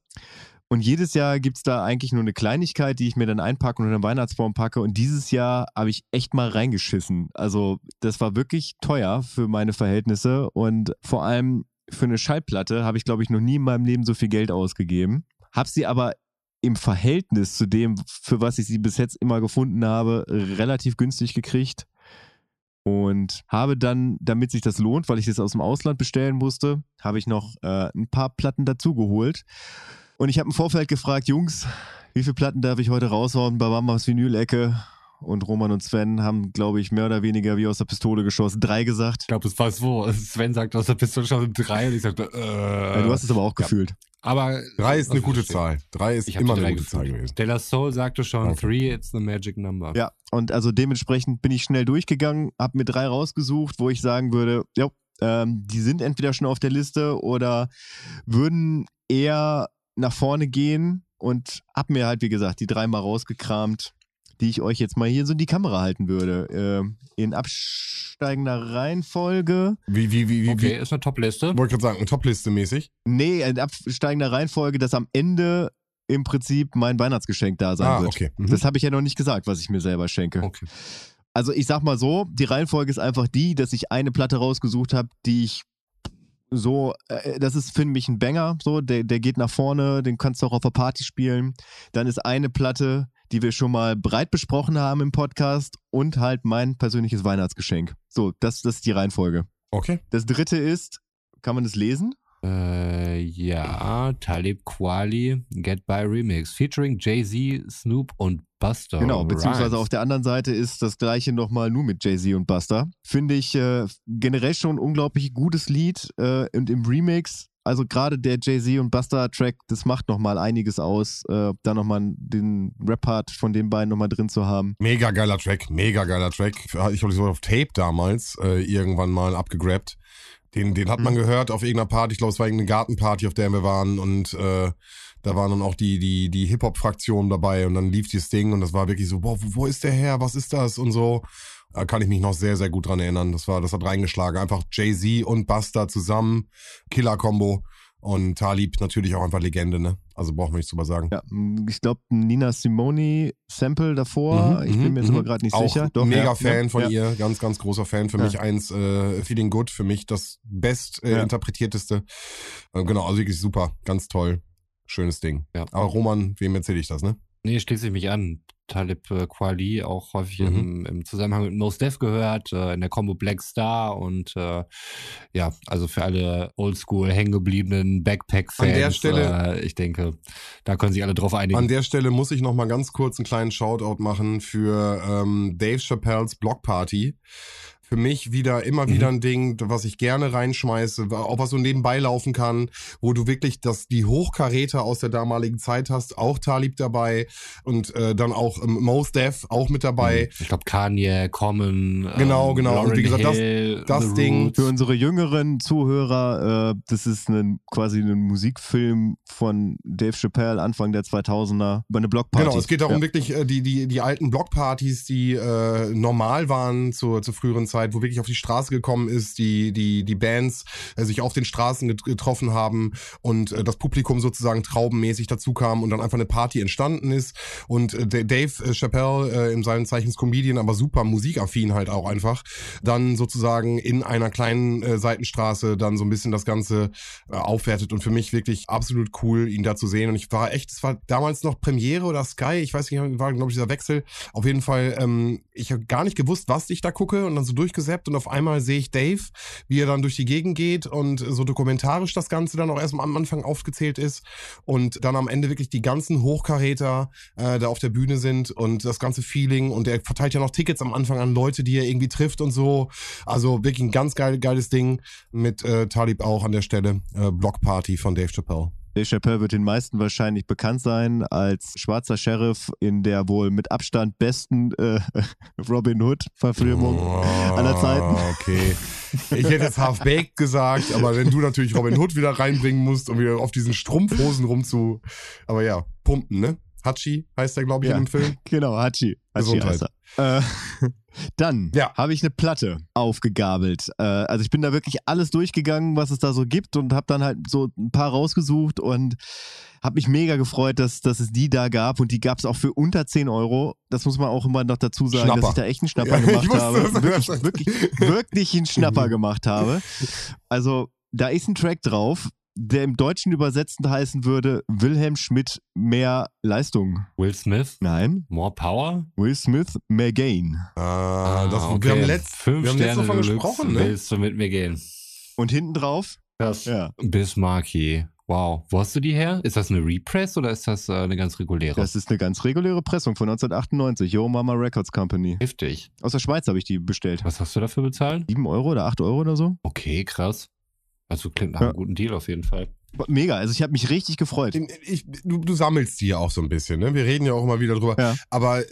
Und jedes Jahr gibt es da eigentlich nur eine Kleinigkeit, die ich mir dann einpacke und in den Weihnachtsbaum packe. Und dieses Jahr habe ich echt mal reingeschissen. Also, das war wirklich teuer für meine Verhältnisse. Und vor allem für eine Schallplatte habe ich, glaube ich, noch nie in meinem Leben so viel Geld ausgegeben. Habe sie aber im Verhältnis zu dem, für was ich sie bis jetzt immer gefunden habe, relativ günstig gekriegt. Und habe dann, damit sich das lohnt, weil ich das aus dem Ausland bestellen musste, habe ich noch äh, ein paar Platten dazugeholt. Und ich habe im Vorfeld gefragt, Jungs, wie viele Platten darf ich heute raushauen bei Mamas Vinyl-Ecke? Und Roman und Sven haben, glaube ich, mehr oder weniger wie aus der Pistole geschossen. Drei gesagt. Ich glaube, es war so. Sven sagt aus der Pistole schon drei und ich sagte, äh. Ja, du hast es aber auch ja. gefühlt. aber Drei ist eine also, gute verstehe. Zahl. Drei ist immer eine gute Zahl gewesen. Della Soul sagte schon, Danke. three, it's the magic number. Ja, und also dementsprechend bin ich schnell durchgegangen, habe mir drei rausgesucht, wo ich sagen würde, ja, ähm, die sind entweder schon auf der Liste oder würden eher nach vorne gehen und habe mir halt, wie gesagt, die drei mal rausgekramt, die ich euch jetzt mal hier so in die Kamera halten würde. Ähm, in absteigender Reihenfolge. Wie, wie, wie, wie, Okay, ist eine Top-Liste. wie wollte gerade sagen, eine Top-Liste mäßig. Nee, in absteigender Reihenfolge, dass am Ende im Prinzip mein Weihnachtsgeschenk da sein Ah, wird. okay. Mhm. Das habe ich ja noch nicht gesagt, was ich mir selber schenke. Okay. Also ich sag mal so, die Reihenfolge ist einfach die, dass ich eine Platte rausgesucht habe, die ich so, äh, das ist für mich ein Banger, so, der, der geht nach vorne, den kannst du auch auf der Party spielen. Dann ist eine Platte, die wir schon mal breit besprochen haben im Podcast und halt mein persönliches Weihnachtsgeschenk. So, das, das ist die Reihenfolge. Okay. Das dritte ist, kann man das lesen? Äh, ja, Talib Kweli, Get By Remix, featuring Jay-Z, Snoop und Buster. Genau, beziehungsweise Rhymes. auf der anderen Seite ist das gleiche nochmal nur mit Jay-Z und Buster. Finde ich äh, generell schon ein unglaublich gutes Lied äh, und im Remix, also gerade der Jay-Z und Buster-Track, das macht nochmal einiges aus, äh, da nochmal den Rap-Part von den beiden nochmal drin zu haben. Mega geiler Track, mega geiler Track. Ich habe so auf Tape damals äh, irgendwann mal abgegrabt. Den, den hat man gehört auf irgendeiner Party. Ich glaube, es war irgendeine Gartenparty, auf der wir waren. Und äh, da waren dann auch die, die, die Hip-Hop-Fraktion dabei. Und dann lief dieses Ding und das war wirklich so, boah, wo, wo ist der her? Was ist das? Und so. Da kann ich mich noch sehr, sehr gut dran erinnern. Das war, das hat reingeschlagen. Einfach Jay-Z und Buster zusammen. Killer-Kombo. Und Talib natürlich auch einfach Legende, ne? Also brauchen wir nichts drüber sagen. Ja, ich glaube, Nina Simone Sample davor, Mhm, ich bin mhm, mir jetzt aber mhm. gerade nicht Auch sicher. Doch, mega ja, Fan ja, von ja. ihr, ganz, ganz großer Fan. Für mich eins, äh, Feeling Good, für mich das best äh, interpretierteste. Äh, genau, also wirklich super, ganz toll. Schönes Ding. Ja. Aber Roman, wem erzähle ich das, ne? Nee, schließe ich mich an. Talib äh, Kweli auch häufig Mhm. im, im Zusammenhang mit Mos Def gehört, äh, in der Combo Black Star und äh, ja, also für alle Oldschool hängengebliebenen Backpack-Fans. An der Stelle- äh, ich denke, da können sich alle drauf einigen. An der Stelle muss ich noch mal ganz kurz einen kleinen Shoutout machen für ähm, Dave Chappelles Block Party. Für mich wieder immer Mhm. wieder ein Ding, was ich gerne reinschmeiße, auch was so nebenbei laufen kann, wo du wirklich das die Hochkaräter aus der damaligen Zeit hast, auch Talib dabei und äh, dann auch ähm, Mos Def auch mit dabei. ich glaube Kanye, Common, Genau, ähm, genau. Und Lauryn wie gesagt, das- Hill, das The Ding Roots. Für unsere jüngeren Zuhörer, äh, das ist ein, quasi ein Musikfilm von Dave Chappelle Anfang der 2000er über eine Blockparty. Genau, es geht darum Ja. wirklich äh, die, die, die alten Blockpartys, die äh, normal waren zur, zur früheren Zeit, Zeit, wo wirklich auf die Straße gekommen ist, die, die, die Bands äh, sich auf den Straßen get getroffen haben und äh, das Publikum sozusagen traubenmäßig dazu kam und dann einfach eine Party entstanden ist. Und äh, Dave äh, Chappelle, äh, in seinen Zeichens Comedian, aber super musikaffin halt auch einfach, dann sozusagen in einer kleinen äh, Seitenstraße dann so ein bisschen das Ganze äh, aufwertet und für mich wirklich absolut cool, ihn da zu sehen. Und ich war echt, es war damals noch Premiere oder Sky, ich weiß nicht, war glaube ich dieser Wechsel. Auf jeden Fall, ähm, ich habe gar nicht gewusst, was ich da gucke und dann so durchgesäppt und auf einmal sehe ich Dave, wie er dann durch die Gegend geht und so dokumentarisch das Ganze dann auch erstmal am Anfang aufgezählt ist und dann am Ende wirklich die ganzen Hochkaräter äh, da auf der Bühne sind und das ganze Feeling und er verteilt ja noch Tickets am Anfang an Leute, die er irgendwie trifft und so. Also wirklich ein ganz geil, geiles Ding mit äh, Talib auch an der Stelle. Äh, Blockparty von Dave Chappelle. Dave Chappelle wird den meisten wahrscheinlich bekannt sein als schwarzer Sheriff in der wohl mit Abstand besten äh, [LAUGHS] Robin Hood-Verfilmung aller Zeiten. Oh, Okay. Ich hätte jetzt Half-Baked gesagt, aber wenn du natürlich Robin Hood wieder reinbringen musst, um wieder auf diesen Strumpfhosen rumzu. Aber ja, pumpen, ne? Hachi heißt er, glaube ich, Ja. in dem Film. [LAUGHS] Genau, Hachi. Hachi Gesundheit. heißt er. Äh, [LAUGHS] dann Ja. habe ich eine Platte aufgegabelt. Äh, also ich bin da wirklich alles durchgegangen, was es da so gibt und habe dann halt so ein paar rausgesucht und habe mich mega gefreut, dass, dass es die da gab und die gab es auch für unter 10 Euro. Das muss man auch immer noch dazu sagen, Schnapper. dass ich da echt einen Schnapper [LAUGHS] Ja, gemacht wusste, habe. Wirklich, wirklich, wirklich einen Schnapper [LAUGHS] gemacht habe. Also da ist ein Track drauf, der im Deutschen übersetzt heißen würde Wilhelm Schmidt mehr Leistung. Will Smith, Nein, More Power. Will Smith mehr Gain. Ah, das, okay. wir haben letzt, Fünf wir haben letztes Sterne davon gesprochen, ne? Willst du mit mir gehen? Und hinten drauf, Das. ja, Bismarcky. Wow. Wo hast du die her? Ist das eine Repress oder ist das äh, eine ganz reguläre? das ist eine ganz reguläre Pressung von 1998, Yo Mama Records Company. Heftig. Aus der Schweiz habe ich die bestellt. Was hast du dafür bezahlt? 7 Euro oder 8 Euro oder so? Okay, krass. Also klingt nach Ja. einem guten Deal auf jeden Fall. Mega, also ich habe mich richtig gefreut. Ich, du, du sammelst die ja auch so ein bisschen, ne? Wir reden ja auch immer wieder drüber. Ja. Aber äh,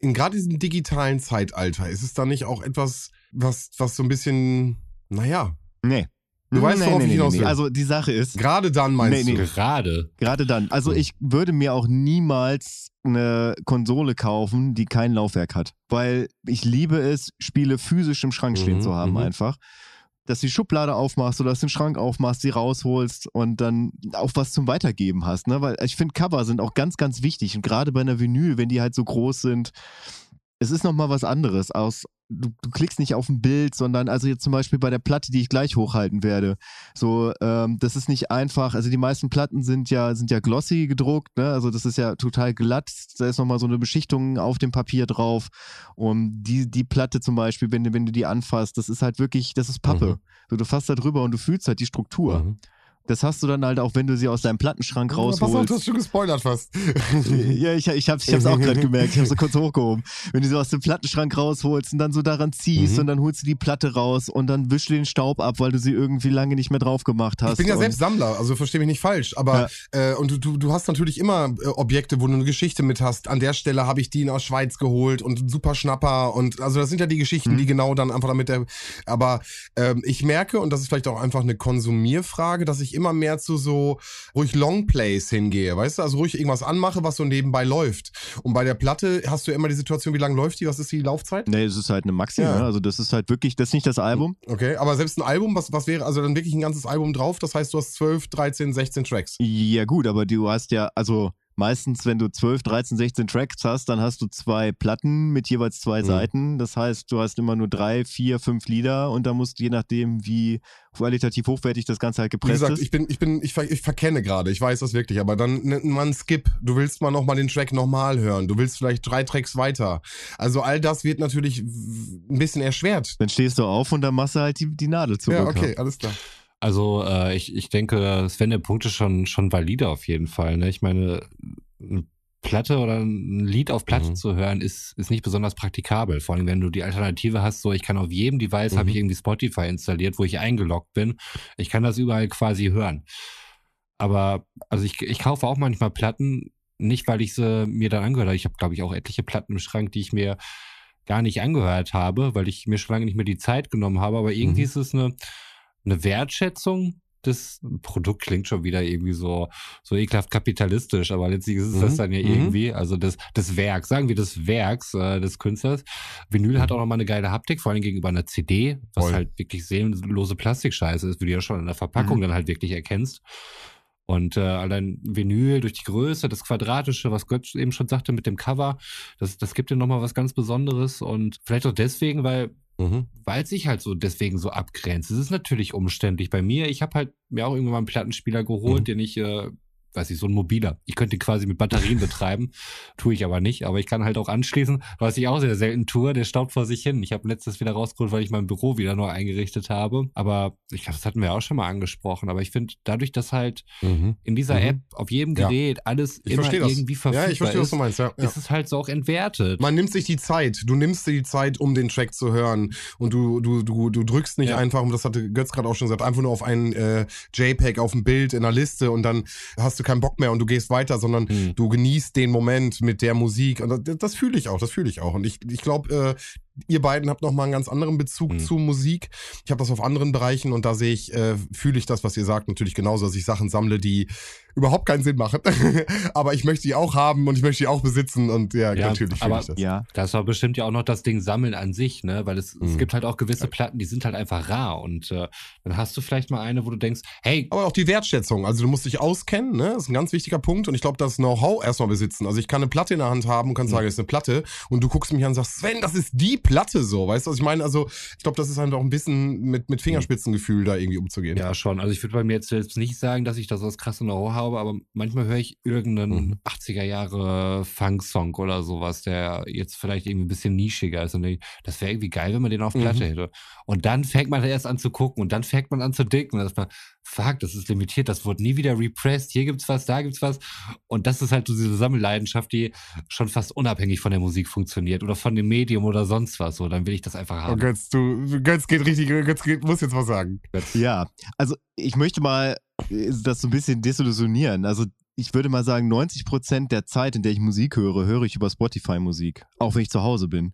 in gerade diesem digitalen Zeitalter ist es da nicht auch etwas, was, was so ein bisschen, naja, Nee. Du weißt, worauf ich hinaus will. Also die Sache ist, gerade dann meinst Nee, du. nee. Gerade. gerade dann, also ich würde mir auch niemals eine Konsole kaufen, die kein Laufwerk hat. Weil ich liebe es, Spiele physisch im Schrank stehen Mhm, zu haben mhm. einfach. Dass du die Schublade aufmachst oder dass du den Schrank aufmachst, sie rausholst und dann auch was zum Weitergeben hast. Ne? Weil ich finde, Cover sind auch ganz, ganz wichtig. Und gerade bei einer Vinyl, wenn die halt so groß sind, es ist nochmal was anderes. Aus, du, du klickst nicht auf ein Bild, sondern also jetzt zum Beispiel bei der Platte, die ich gleich hochhalten werde. So, ähm, das ist nicht einfach. Also die meisten Platten sind ja, sind ja glossy gedruckt, ne? Also das ist ja total glatt. Da ist nochmal so eine Beschichtung auf dem Papier drauf. Und die, die Platte zum Beispiel, wenn du, wenn du die anfasst, das ist halt wirklich, das ist Pappe. Mhm. So, du fasst da drüber und du fühlst halt die Struktur. Mhm. Das hast du dann halt auch, wenn du sie aus deinem Plattenschrank Pass auf, rausholst. du hast schon gespoilert fast. [LAUGHS] Ja, ich, ich hab's, ich hab's auch gerade gemerkt. Ich hab's so kurz hochgehoben. Wenn du sie aus dem Plattenschrank rausholst und dann so daran ziehst Mhm. und dann holst du die Platte raus und dann wischst du den Staub ab, weil du sie irgendwie lange nicht mehr drauf gemacht hast. Ich bin ja selbst Sammler, also verstehe mich nicht falsch, aber äh, und du, du, hast natürlich immer äh, Objekte, wo du eine Geschichte mit hast. An der Stelle habe ich die in aus Schweiz geholt und super Schnapper und also das sind ja die Geschichten, Mhm. die genau dann einfach damit der. Aber ähm, ich merke und das ist vielleicht auch einfach eine Konsumierfrage, dass ich immer mehr zu so ruhig Longplays hingehe, weißt du, also ruhig irgendwas anmache, was so nebenbei läuft. Und bei der Platte hast du ja immer die Situation, wie lange läuft die? Was ist die Laufzeit? Nee, es ist halt eine Maxi, Ja. ne? Also das ist halt wirklich, das ist nicht das Album. Okay, aber selbst ein Album, was, was wäre, also dann wirklich ein ganzes Album drauf, das heißt, du hast 12, 13, 16 Tracks. Ja gut, aber du hast ja, also meistens, wenn du 12, 13, 16 Tracks hast, dann hast du zwei Platten mit jeweils zwei Mhm. Seiten. Das heißt, du hast immer nur drei, vier, fünf Lieder und da musst du, je nachdem, wie qualitativ hochwertig das Ganze halt Wie gepresst gesagt, ist. ich bin, ich bin, ich, ver, ich verkenne gerade, ich weiß das wirklich, aber dann nennt man Skip. Du willst mal nochmal den Track nochmal hören. Du willst vielleicht drei Tracks weiter. Also all das wird natürlich ein bisschen erschwert. dann stehst du auf und dann machst du halt die, die Nadel zurück. Ja, okay, alles klar. Also äh, ich, ich denke, Sven, der Punkt ist schon, schon valide auf jeden Fall. Ne? Ich meine, eine Platte oder ein Lied auf Platte Mhm. zu hören, ist, ist nicht besonders praktikabel. Vor allem, wenn du die Alternative hast, so ich kann auf jedem Device, Mhm. habe ich irgendwie Spotify installiert, wo ich eingeloggt bin. Ich kann das überall quasi hören. Aber also ich, ich kaufe auch manchmal Platten, nicht weil ich sie mir dann angehört habe. Ich habe, glaube ich, auch etliche Platten im Schrank, die ich mir gar nicht angehört habe, weil ich mir schon lange nicht mehr die Zeit genommen habe. Aber irgendwie Mhm. ist es eine, eine Wertschätzung das Produkt klingt schon wieder irgendwie so, so ekelhaft kapitalistisch, aber letztlich ist es Mhm, das dann ja mhm. irgendwie, also das, das Werk, sagen wir des Werks äh, des Künstlers. Vinyl hat auch nochmal eine geile Haptik, vor allem gegenüber einer CD, was Voll. halt wirklich seelenlose Plastikscheiße ist, wie du ja schon in der Verpackung Mhm. dann halt wirklich erkennst. Und äh, allein Vinyl durch die Größe, das Quadratische, was Gott eben schon sagte mit dem Cover, das, das gibt dir nochmal was ganz Besonderes und vielleicht auch deswegen, weil Mhm. weil es sich halt so deswegen so abgrenzt. Es ist natürlich umständlich bei mir. Ich habe halt mir auch irgendwann mal einen Plattenspieler geholt, Mhm. den ich, äh, weiß ich, so ein mobiler. Ich könnte quasi mit Batterien betreiben, [LAUGHS] tue ich aber nicht. Aber ich kann halt auch anschließen, was ich auch sehr selten tue, der staubt vor sich hin. Ich habe letztes wieder rausgeholt, weil ich mein Büro wieder neu eingerichtet habe. Aber ich glaube, das hatten wir auch schon mal angesprochen. Aber ich finde, dadurch, dass halt Mhm. in dieser Mhm. App auf jedem Ja. Gerät alles Ich immer irgendwie verfügbar Ja, ich verstehe, was ist, du meinst, ja. ja. ist es halt so auch entwertet. Man nimmt sich die Zeit. Du nimmst dir die Zeit, um den Track zu hören. Und du, du, du, du drückst nicht Ja. einfach, und das hatte Götz gerade auch schon gesagt, einfach nur auf ein äh, JPEG, auf ein Bild in einer Liste und dann hast du keinen Bock mehr und du gehst weiter, sondern Hm. du genießt den Moment mit der Musik. Und das, das fühle ich auch, das fühle ich auch. Und ich, ich glaube, äh, ihr beiden habt noch mal einen ganz anderen Bezug Mhm. zu Musik. Ich habe das auf anderen Bereichen und da sehe ich, äh, fühle ich das, was ihr sagt, natürlich genauso, dass ich Sachen sammle, die überhaupt keinen Sinn machen. [LAUGHS] aber ich möchte die auch haben und ich möchte die auch besitzen und ja, Ja, natürlich fühle aber- ich das. Ja, Das war bestimmt ja auch noch das Ding Sammeln an sich, ne? Weil es, es Mhm. gibt halt auch gewisse Platten, die sind halt einfach rar. Und äh, dann hast du vielleicht mal eine, wo du denkst, hey, Aber auch die Wertschätzung. Also du musst dich auskennen, ne? Das ist ein ganz wichtiger Punkt. Und ich glaube, das Know-how erstmal besitzen. Also ich kann eine Platte in der Hand haben und kann sagen, das ist eine Platte. Und du guckst mich an und sagst, Sven, das ist die Platte so. Weißt du, was ich meine? Also ich glaube, das ist halt auch ein bisschen mit, mit Fingerspitzengefühl da irgendwie umzugehen. ja schon. Also ich würde bei mir jetzt selbst nicht sagen, dass ich da so das krasse Know-how habe, aber manchmal höre ich irgendeinen Mhm. 80er Jahre Funk-Song oder sowas, der jetzt vielleicht irgendwie ein bisschen nischiger ist. Und ich, das wäre irgendwie geil, wenn man den auf Platte Mhm. hätte. Und dann fängt man erst an zu gucken und dann fängt man an zu dicken. Und das war, fuck, das ist limitiert, das wurde nie wieder repressed, hier gibt's was, da gibt's was. Und das ist halt so diese Sammelleidenschaft, die schon fast unabhängig von der Musik funktioniert oder von dem Medium oder sonst was. So, dann will ich das einfach Oh, haben. Götz, du, Götz geht richtig, Götz geht, muss jetzt was sagen. ja. Also ich möchte mal äh, das so ein bisschen desillusionieren. Also ich würde mal sagen, 90 Prozent der Zeit, in der ich Musik höre, höre ich über Spotify Musik. Auch wenn ich zu Hause bin.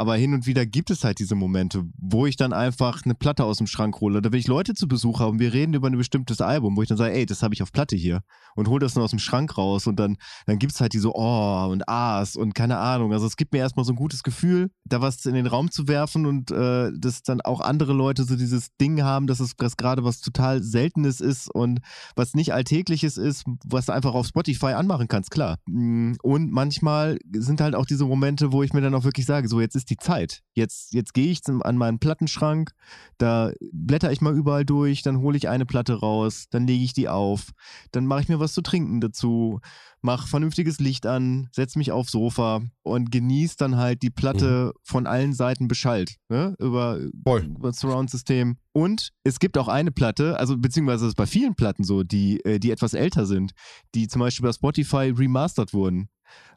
Aber hin und wieder gibt es halt diese Momente, wo ich dann einfach eine Platte aus dem Schrank hole. Da will ich Leute zu Besuch haben. Wir reden über ein bestimmtes Album, wo ich dann sage, ey, das habe ich auf Platte hier. Und hole das dann aus dem Schrank raus. Und dann, dann gibt es halt diese Oh und Ahs und keine Ahnung. Also es gibt mir erstmal so ein gutes Gefühl, da was in den Raum zu werfen und äh, dass dann auch andere Leute so dieses Ding haben, dass es das gerade was total Seltenes ist und was nicht Alltägliches ist, was du einfach auf Spotify anmachen kannst, klar. Mm, Und manchmal sind halt auch diese Momente, wo ich mir dann auch wirklich sage, so jetzt ist die Zeit. Jetzt, jetzt gehe ich zum, an meinen Plattenschrank, da blätter ich mal überall durch, dann hole ich eine Platte raus, dann lege ich die auf, dann mache ich mir was zu trinken dazu, mache vernünftiges Licht an, setze mich aufs Sofa und genieße dann halt die Platte von allen Seiten beschallt, ne? über, Voll. über das Surround-System. Und es gibt auch eine Platte, also beziehungsweise es ist bei vielen Platten so, die, äh, die etwas älter sind, die zum Beispiel bei Spotify remastered wurden.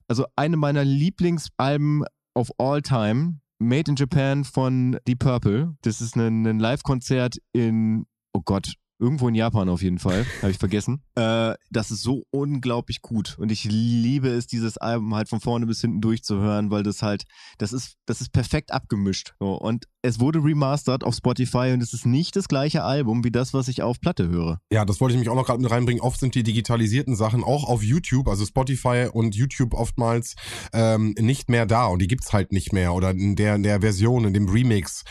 Also eine meiner Lieblingsalben of all time, Made in Japan von Deep Purple. Das ist ein, ein Live-Konzert in, oh Gott, irgendwo in Japan auf jeden Fall, [LAUGHS] habe ich vergessen. Äh, das ist so unglaublich gut und ich liebe es, dieses Album halt von vorne bis hinten durchzuhören, weil das halt, das ist, das ist perfekt abgemischt. So. Und es wurde remastered auf Spotify und es ist nicht das gleiche Album wie das, was ich auf Platte höre. Ja, das wollte ich mich auch noch gerade mit reinbringen. Oft sind die digitalisierten Sachen auch auf YouTube, also Spotify und YouTube oftmals ähm, nicht mehr da und die gibt's halt nicht mehr oder in der, in der Version, in dem Remix.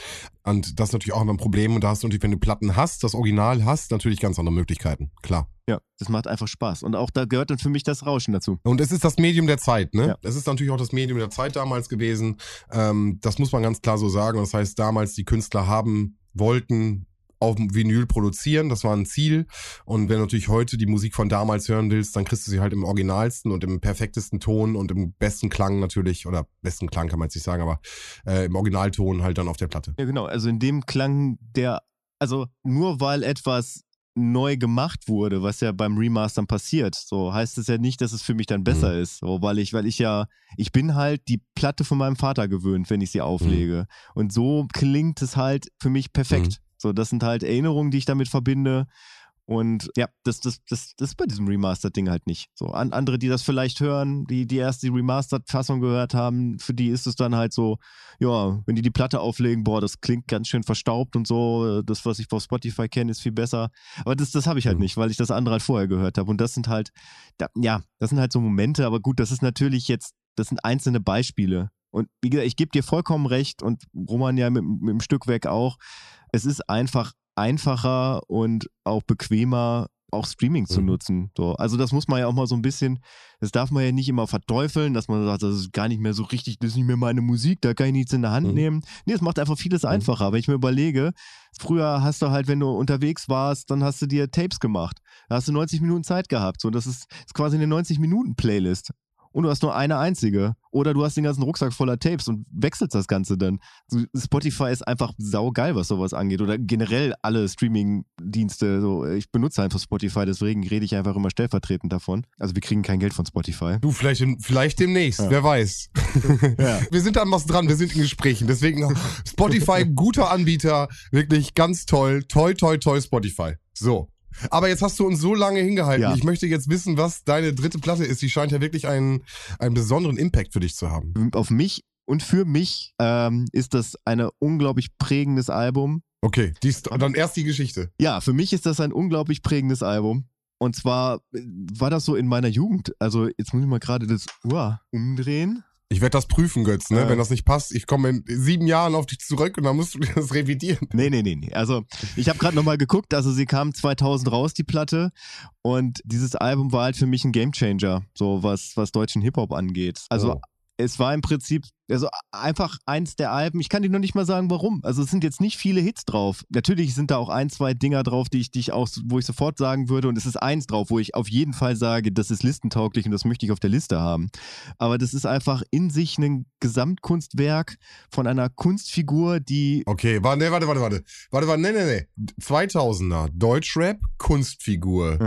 Und das ist natürlich auch immer ein Problem. Und da hast du natürlich, wenn du Platten hast, das Original hast, natürlich ganz andere Möglichkeiten. Klar. Ja, das macht einfach Spaß. Und auch da gehört dann für mich das Rauschen dazu. Und es ist das Medium der Zeit, ne? Ja. Es ist natürlich auch das Medium der Zeit damals gewesen. Ähm, das muss man ganz klar so sagen. Das heißt, damals die Künstler haben, wollten auf Vinyl produzieren, das war ein Ziel. Und wenn du natürlich heute die Musik von damals hören willst, dann kriegst du sie halt im originalsten und im perfektesten Ton und im besten Klang natürlich, oder besten Klang kann man jetzt nicht sagen, aber äh, im Originalton halt dann auf der Platte. Ja, genau. Also in dem Klang der, also nur weil etwas neu gemacht wurde, was ja beim Remastern passiert, so heißt es ja nicht, dass es für mich dann besser ist, so, weil ich, weil ich ja, ich bin halt die Platte von meinem Vater gewöhnt, wenn ich sie auflege. Und so klingt es halt für mich perfekt. So, das sind halt Erinnerungen, die ich damit verbinde. Und ja, das, das, das, das ist bei diesem Remastered-Ding halt nicht. So, an, andere, die das vielleicht hören, die, die erst die Remastered-Fassung gehört haben, für die ist es dann halt so, ja, wenn die die Platte auflegen, boah, das klingt ganz schön verstaubt und so. Das, was ich auf Spotify kenne, ist viel besser. Aber das, das habe ich halt Mhm. nicht, weil ich das andere halt vorher gehört habe. Und das sind halt, da, ja, das sind halt so Momente, aber gut, das ist natürlich jetzt, das sind einzelne Beispiele. Und wie gesagt, ich gebe dir vollkommen recht und Roman ja mit, mit dem Stück weg auch. Es ist einfach einfacher und auch bequemer, auch Streaming zu Mhm. nutzen. So, also das muss man ja auch mal so ein bisschen, das darf man ja nicht immer verteufeln, dass man sagt, das ist gar nicht mehr so richtig, das ist nicht mehr meine Musik, da kann ich nichts in der Hand Mhm. nehmen. Nee, es macht einfach vieles einfacher. Wenn ich mir überlege, früher hast du halt, wenn du unterwegs warst, dann hast du dir Tapes gemacht. Da hast du 90 Minuten Zeit gehabt. So, das ist, ist quasi eine 90-Minuten-Playlist. Und du hast nur eine einzige. Oder du hast den ganzen Rucksack voller Tapes und wechselst das Ganze dann. Spotify ist einfach saugeil, was sowas angeht. Oder generell alle Streaming-Dienste. So, ich benutze einfach Spotify, deswegen rede ich einfach immer stellvertretend davon. Also wir kriegen kein Geld von Spotify. Du, vielleicht, vielleicht demnächst, Ja. wer weiß. [LAUGHS] Ja. Wir sind an was dran, wir sind in Gesprächen. Deswegen Spotify, guter Anbieter, wirklich ganz toll. Toi, toi, toi, Spotify. So. Aber jetzt hast du uns so lange hingehalten. Ja. Ich möchte jetzt wissen, was deine dritte Platte ist. Die scheint ja wirklich einen, einen besonderen Impact für dich zu haben. Auf mich und für mich ähm, ist das ein unglaublich prägendes Album. Okay, dann erst die Geschichte. Ja, für mich ist das ein unglaublich prägendes Album. Und zwar äh, war das so in meiner Jugend. Also jetzt muss ich mal gerade das Uah, umdrehen. Ich werde das prüfen, Götz, ne? Ja. Wenn das nicht passt, ich komme in sieben Jahren auf dich zurück und dann musst du dir das revidieren. Nee, nee, nee, nee. Also ich habe gerade nochmal geguckt. Also sie kam 2000 raus, die Platte. Und dieses Album war halt für mich ein Gamechanger, so was, was deutschen Hip-Hop angeht. Also Oh. Es war im Prinzip, also einfach eins der Alben, ich kann dir noch nicht mal sagen, warum. Also es sind jetzt nicht viele Hits drauf. Natürlich sind da auch ein, zwei Dinger drauf, die ich, die ich auch, wo ich sofort sagen würde, und es ist eins drauf, wo ich auf jeden Fall sage, das ist listentauglich und das möchte ich auf der Liste haben. Aber das ist einfach in sich ein Gesamtkunstwerk von einer Kunstfigur, die Okay, warte, nee, warte, warte, warte. Warte, warte, nee, nee, nee. 2000er, Deutschrap, Kunstfigur.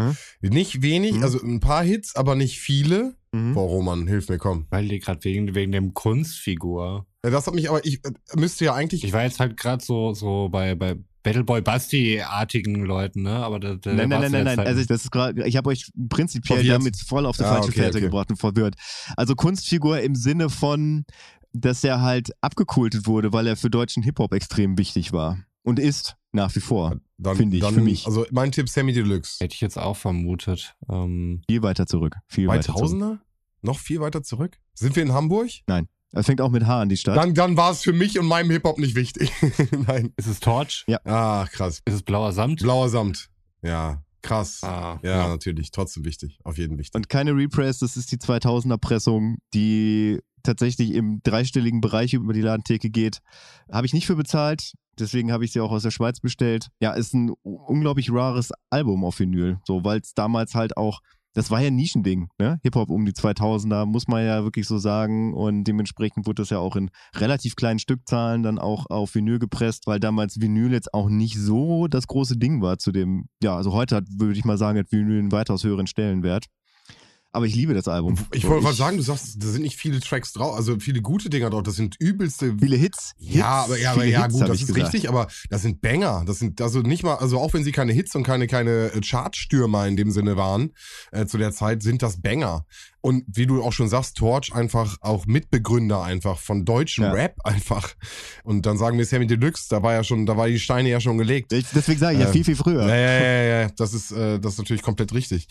Mhm. Nicht wenig, Mhm. also ein paar Hits, aber nicht viele. Mhm. Boah, Roman, hilf mir, komm. Weil die gerade wegen, wegen dem Kunstfigur. Ja, Das hat mich aber, ich äh, müsste ja eigentlich. Ich war jetzt halt gerade so, so bei, bei Battleboy Basti-artigen Leuten, ne? Aber da, da Nein, nein, nein, nein, nein. halt- Also das ist gerade, ich habe euch prinzipiell Verwirrt. damit voll auf die Ah, falsche okay, Fährte okay. gebracht und verwirrt. Also Kunstfigur im Sinne von, dass er halt abgekultet wurde, weil er für deutschen Hip-Hop extrem wichtig war. Und ist nach wie vor. dann, finde ich, dann, für mich. Also mein Tipp Sammy Deluxe. Hätte ich jetzt auch vermutet. Ähm, Viel weiter zurück. Viel Bei weiter zurück. Tausender? Noch viel weiter zurück? Sind wir in Hamburg? Er fängt auch mit H an die Stadt. Dann, dann war es für mich und meinem Hip-Hop nicht wichtig. [LAUGHS] Nein. ist es Torch? Ah, krass. Ist es blauer Samt? Blauer Samt. Ja, krass. Ah, Ja, natürlich. Trotzdem wichtig. Auf jeden wichtig. Und keine Repress, das ist die 2000er Pressung, die tatsächlich im dreistelligen Bereich über die Ladentheke geht. Habe ich nicht für bezahlt, deswegen habe ich sie auch aus der Schweiz bestellt. Ja, ist ein unglaublich rares Album auf Vinyl, so weil es damals halt auch das war ja ein Nischending, ne? Hip-Hop um die 2000er, muss man ja wirklich so sagen. Und dementsprechend wurde das ja auch in relativ kleinen Stückzahlen dann auch auf Vinyl gepresst, weil damals Vinyl jetzt auch nicht so das große Ding war zu dem, ja, also heute hat, würde ich mal sagen, hat Vinyl einen weitaus höheren Stellenwert. Aber ich liebe das Album. Ich wollte mal sagen, du sagst, da sind nicht viele Tracks drauf, also viele gute Dinger drauf. Das sind übelste. Viele Hits. Ja, Hits, aber, ja, aber ja, Hits, gut, das ist gesagt. richtig, aber das sind Banger. Das sind also nicht mal, also auch wenn sie keine Hits und keine, keine äh, Chartstürmer in dem Sinne waren, äh, zu der Zeit, sind das Banger. Und wie du auch schon sagst, Torch einfach auch Mitbegründer einfach von deutschem Ja. Rap [LAUGHS] einfach. Und dann sagen wir Sammy Deluxe, da war ja schon, da war die Steine ja schon gelegt. Deswegen sage ich ja Ähm, viel, viel früher. Ja, ja, ja, ja, das ist, äh, das ist natürlich komplett richtig.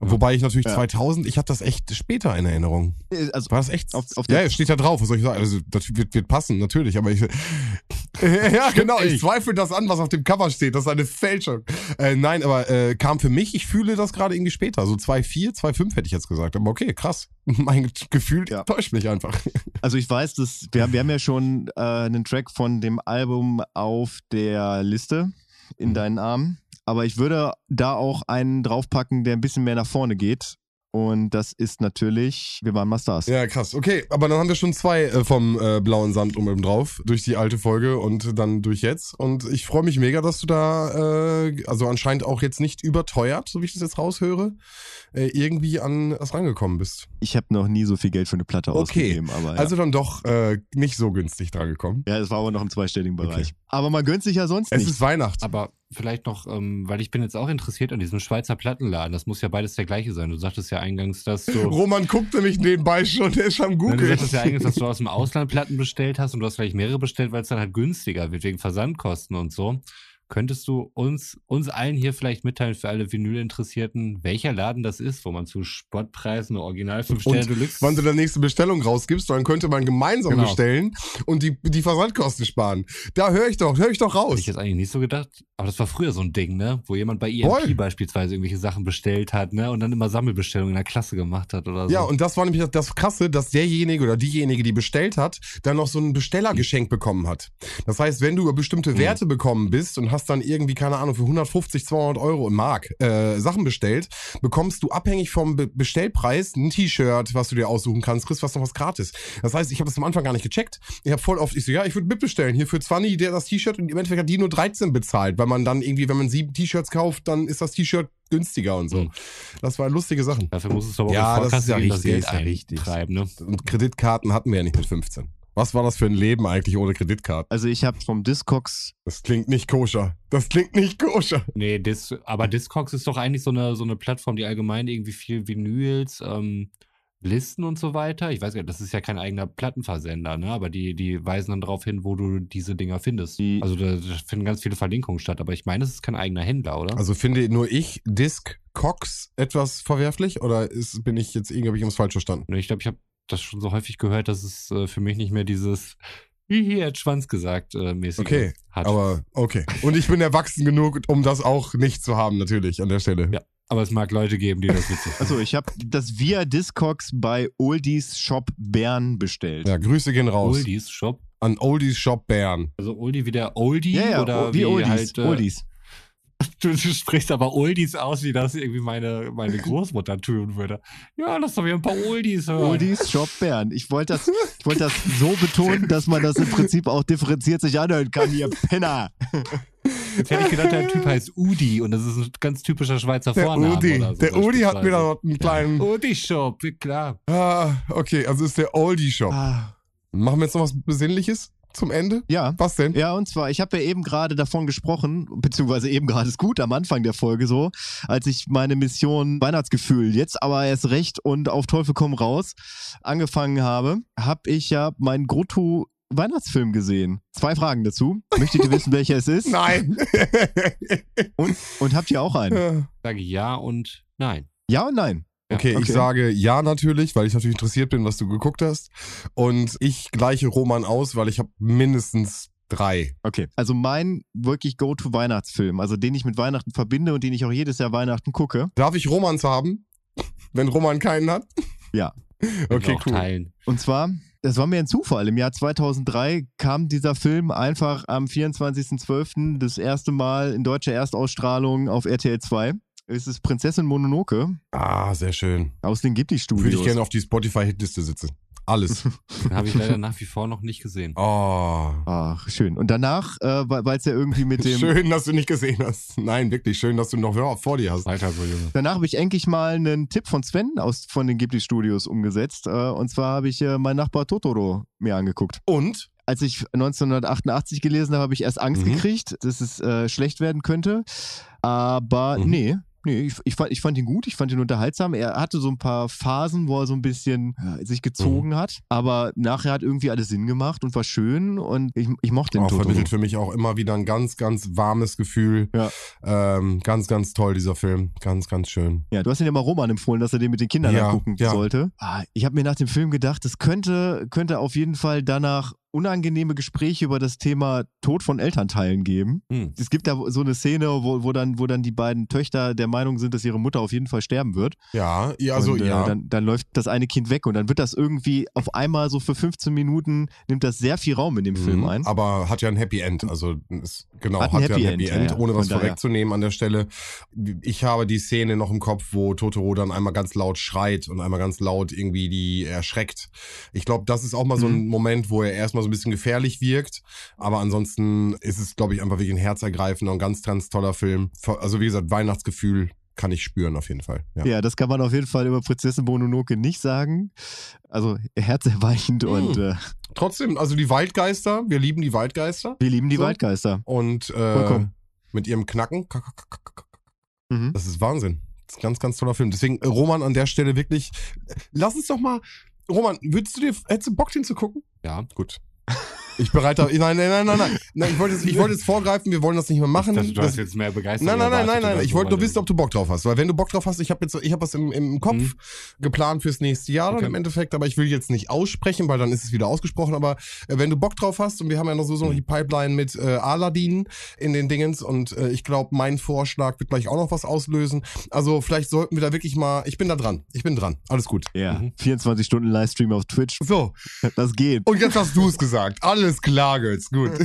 Wobei ich natürlich Ja. 2000, ich habe das echt später in Erinnerung. Also, War das echt? Auf- auf ja, steht da drauf, was soll ich sagen? Also, das wird, wird passen, natürlich, aber ich. [LAUGHS] ja, genau, ich zweifle das an, was auf dem Cover steht. Das ist eine Fälschung. Äh, nein, aber äh, kam für mich, ich fühle das gerade irgendwie später. So 2,4, 2,5 hätte ich jetzt gesagt. Aber okay, krass. [LAUGHS] Mein Gefühl Ja. täuscht mich einfach. [LAUGHS] also ich weiß, dass wir, haben- wir haben ja schon äh, einen Track von dem Album auf der Liste in Mhm. deinen Armen. Aber ich würde da auch einen draufpacken, der ein bisschen mehr nach vorne geht. Und das ist natürlich, wir waren mal Stars. Ja, krass. Okay, aber dann haben wir schon zwei äh, vom äh, blauen Sand um oben drauf. Durch die alte Folge und dann durch jetzt. Und ich freue mich mega, dass du da, äh, also anscheinend auch jetzt nicht überteuert, so wie ich das jetzt raushöre, äh, irgendwie an das rangekommen bist. Ich habe noch nie so viel Geld für eine Platte Okay, ausgegeben. Aber ja. Also dann doch äh, nicht so günstig dran gekommen. ja, es war aber noch im zweistelligen Bereich. Aber man gönnt sich ja sonst Es nicht. ist Weihnachten. Aber vielleicht noch, ähm, weil ich bin jetzt auch interessiert an diesem Schweizer Plattenladen. Das muss ja beides der gleiche sein. Du sagtest ja eingangs, dass du. [LAUGHS] Roman guckt nämlich nebenbei schon, der ist am Ja, Du Google. sagtest ja eigentlich, dass du aus dem Ausland Platten bestellt hast und du hast vielleicht mehrere bestellt, weil es dann halt günstiger wird wegen Versandkosten und so. Könntest du uns, uns allen hier vielleicht mitteilen, für alle Vinyl-Interessierten, welcher Laden das ist, wo man zu Spottpreisen eine Original 5 Sterne Deluxe. wann du die nächste Bestellung rausgibst, dann könnte man gemeinsam Genau. bestellen und die, die Versandkosten sparen. Da höre ich doch, höre ich doch Hätte raus. ich jetzt eigentlich nicht so gedacht. Aber das war früher so ein Ding, ne? Wo jemand bei EMP Voll. beispielsweise irgendwelche Sachen bestellt hat, ne? Und dann immer Sammelbestellungen in der Klasse gemacht hat oder so. Ja, und das war nämlich das Krasse, dass derjenige oder diejenige, die bestellt hat, dann noch so ein Bestellergeschenk bekommen hat. Das heißt, wenn du über bestimmte Mhm. Werte bekommen bist und hast dann irgendwie, keine Ahnung, für 150, 200 Euro im Mark äh, Sachen bestellt, bekommst du abhängig vom Be Bestellpreis ein T-Shirt, was du dir aussuchen kannst, kriegst was noch was gratis. Das heißt, ich habe das am Anfang gar nicht gecheckt. Ich habe voll oft, ich so, ja, ich würde mitbestellen. Hier für 20 der das T-Shirt und im Endeffekt hat die nur 13 bezahlt, weil man dann irgendwie, wenn man sieben T-Shirts kauft, dann ist das T-Shirt günstiger und so. Mhm. Das waren lustige Sachen. Dafür muss es aber auch Ja, das ist ja gehen, das richtig, Geld ist ja richtig. eintreiben, ne? Und Kreditkarten hatten wir ja nicht mit 15. Was war das für ein Leben eigentlich ohne Kreditkarten? Also ich habe vom Discogs Das klingt nicht koscher. Das klingt nicht koscher. Nee, Dis, aber Discogs ist doch eigentlich so eine, so eine Plattform, die allgemein irgendwie viel Vinyls, ähm, Listen und so weiter. Ich weiß gar nicht, das ist ja kein eigener Plattenversender, ne? Aber die, die weisen dann darauf hin, wo du diese Dinger findest. Die- also da, da finden ganz viele Verlinkungen statt, aber ich meine, es ist kein eigener Händler, oder? Also finde nur ich Disc Cox etwas verwerflich oder ist, bin ich jetzt irgendwie, habe ich irgendwas falsch verstanden? ich glaube, ich habe das schon so häufig gehört, dass es äh, für mich nicht mehr dieses wie hier hat Schwanz gesagt äh, mäßig Okay, hat. Aber okay. Und ich bin erwachsen genug, um das auch nicht zu haben, natürlich, an der Stelle. Ja. Aber es mag Leute geben, die das witzig finden. Also ich habe das via Discogs bei Oldies Shop Bern bestellt. Ja, Grüße gehen raus. Oldies Shop. An Oldies Shop Bern. Also Oldie wie der Oldie Ja, ja, oder wie, wie Oldies. halt äh, Oldies. [LAUGHS] Du, du sprichst aber Oldies aus, wie das irgendwie meine, meine Großmutter tun würde. Ja, lass doch wieder ein paar Oldies hören. Oldies Shop Bern. Ich wollte das, ich wollte das so betonen, dass man das im Prinzip auch differenziert sich anhören kann, ihr Penner. Jetzt hätte ich gedacht, der Typ heißt Udi und das ist ein ganz typischer Schweizer Der Vorname. Udi. oder so der Udi hat mir da einen kleinen. Udi Shop, klar. Ah, okay, also ist der Oldie Shop. Ah, Machen wir jetzt noch was Besinnliches zum Ende? ja. Was denn? Ja, und zwar, ich habe ja eben gerade davon gesprochen, beziehungsweise eben gerade ist gut am Anfang der Folge so, als ich meine Mission Weihnachtsgefühl jetzt aber erst recht und auf Teufel komm raus angefangen habe, habe ich ja meinen Grotto Weihnachtsfilm gesehen. Zwei Fragen dazu. Möchtet ihr wissen, welcher es ist? Nein. Und, und habt ihr auch einen? Ich sage ja und nein. Ja und nein. Ja, Okay, ich okay. sage ja natürlich, weil ich natürlich interessiert bin, was du geguckt hast. Und ich gleiche Roman aus, weil ich habe mindestens drei. Okay. Also mein wirklich Go-To-Weihnachtsfilm, also den ich mit Weihnachten verbinde und den ich auch jedes Jahr Weihnachten gucke. Darf ich Romans haben? Wenn Roman keinen hat? Ja. Okay, cool. Teilen. Und zwar, das war mir ein Zufall. Im Jahr 2003 kam dieser Film einfach am 24.12. das erste Mal in deutscher Erstausstrahlung auf RTL 2. Es ist Prinzessin Mononoke Ah, sehr schön. aus den Würde Ghibli-Studios. ich gerne auf die Spotify-Hitliste sitzen. Alles. [LAUGHS] Den habe ich leider nach wie vor noch nicht gesehen. Oh. Ach, schön. Und danach, äh, weil es ja irgendwie mit dem... Schön, dass du nicht gesehen hast. Nein, wirklich schön, dass du noch vor dir hast. Weiter so, Junge. Danach habe ich endlich mal einen Tipp von Sven aus von den Ghibli Studios umgesetzt. Äh, und zwar habe ich äh, mein Nachbar Totoro mir angeguckt. Und? Als ich 1988 gelesen habe, habe ich erst Angst Mhm. gekriegt, dass es äh, schlecht werden könnte. Aber Mhm. nee. Nee, ich, ich, fand, ich fand ihn gut, ich fand ihn unterhaltsam. Er hatte so ein paar Phasen, wo er so ein bisschen äh, sich gezogen Mhm. hat. Aber nachher hat irgendwie alles Sinn gemacht und war schön und ich, ich mochte den Auch Totoro. vermittelt für mich auch immer wieder ein ganz, ganz warmes Gefühl. Ja. Ähm, ganz, ganz toll, dieser Film. Ganz, ganz schön. Ja, du hast ihn ja mal Roman empfohlen, dass er den mit den Kindern Ja, angucken ja. sollte. Ah, ich habe mir nach dem Film gedacht, es könnte, könnte auf jeden Fall danach unangenehme Gespräche über das Thema Tod von Elternteilen geben. Hm. Es gibt da so eine Szene, wo, wo, dann, wo dann die beiden Töchter der Meinung sind, dass ihre Mutter auf jeden Fall sterben wird. Ja, ja also und, äh, ja. Dann, dann läuft das eine Kind weg und dann wird das irgendwie auf einmal so für 15 Minuten, nimmt das sehr viel Raum in dem Film Mhm, ein. Aber hat ja ein Happy End. Also ist, genau, Hat hat, ein ja Happy ein Happy End, End, ja, ja. ohne was vorwegzunehmen an der Stelle. Ich habe die Szene noch im Kopf, wo Totoro dann einmal ganz laut schreit und einmal ganz laut irgendwie die erschreckt. Ich glaube, das ist auch mal so Mhm. ein Moment, wo er erstmal so ein bisschen gefährlich wirkt. Aber ansonsten ist es, glaube ich, einfach wirklich ein herzergreifender und ganz, ganz toller Film. Also wie gesagt, Weihnachtsgefühl kann ich spüren auf jeden Fall. Ja. Ja, das kann man auf jeden Fall über Prinzessin Mononoke nicht sagen. Also herzerweichend Mhm. und äh, Trotzdem, also die Waldgeister, wir lieben die Waldgeister. wir lieben die So. Waldgeister. Und äh, mit ihrem Knacken. Mhm. Das ist Wahnsinn. Das ist ein ganz, ganz toller Film. Deswegen, äh, Roman, an der Stelle wirklich, äh, lass uns doch mal, Roman, würdest du dir, hättest du Bock, den zu gucken? Ja. Gut. Ich bereite, nein, nein, nein, nein, nein, nein, ich wollte jetzt, ich wollte jetzt vorgreifen, wir wollen das nicht mehr machen. Ich dachte, du Das- hast jetzt mehr Begeisterung. Nein, nein, nein, nein, nein. Ich wollte nur wissen, ob du Bock drauf hast. Weil wenn du Bock drauf hast, ich habe jetzt, ich habe was im, im Kopf Mhm. geplant fürs nächste Jahr dann Okay. im Endeffekt, aber ich will jetzt nicht aussprechen, weil dann ist es wieder ausgesprochen. Aber äh, wenn du Bock drauf hast und wir haben ja noch so, so Mhm. die Pipeline mit äh, Aladdin in den Dingens und äh, ich glaube, mein Vorschlag wird gleich auch noch was auslösen. Also vielleicht sollten wir da wirklich mal. Ich bin da dran. Ich bin dran. Alles gut. Ja, Mhm. 24 Stunden Livestream auf Twitch, So. das geht. Und jetzt hast du es gesagt. Alles klar, Götz. Gut. [LAUGHS]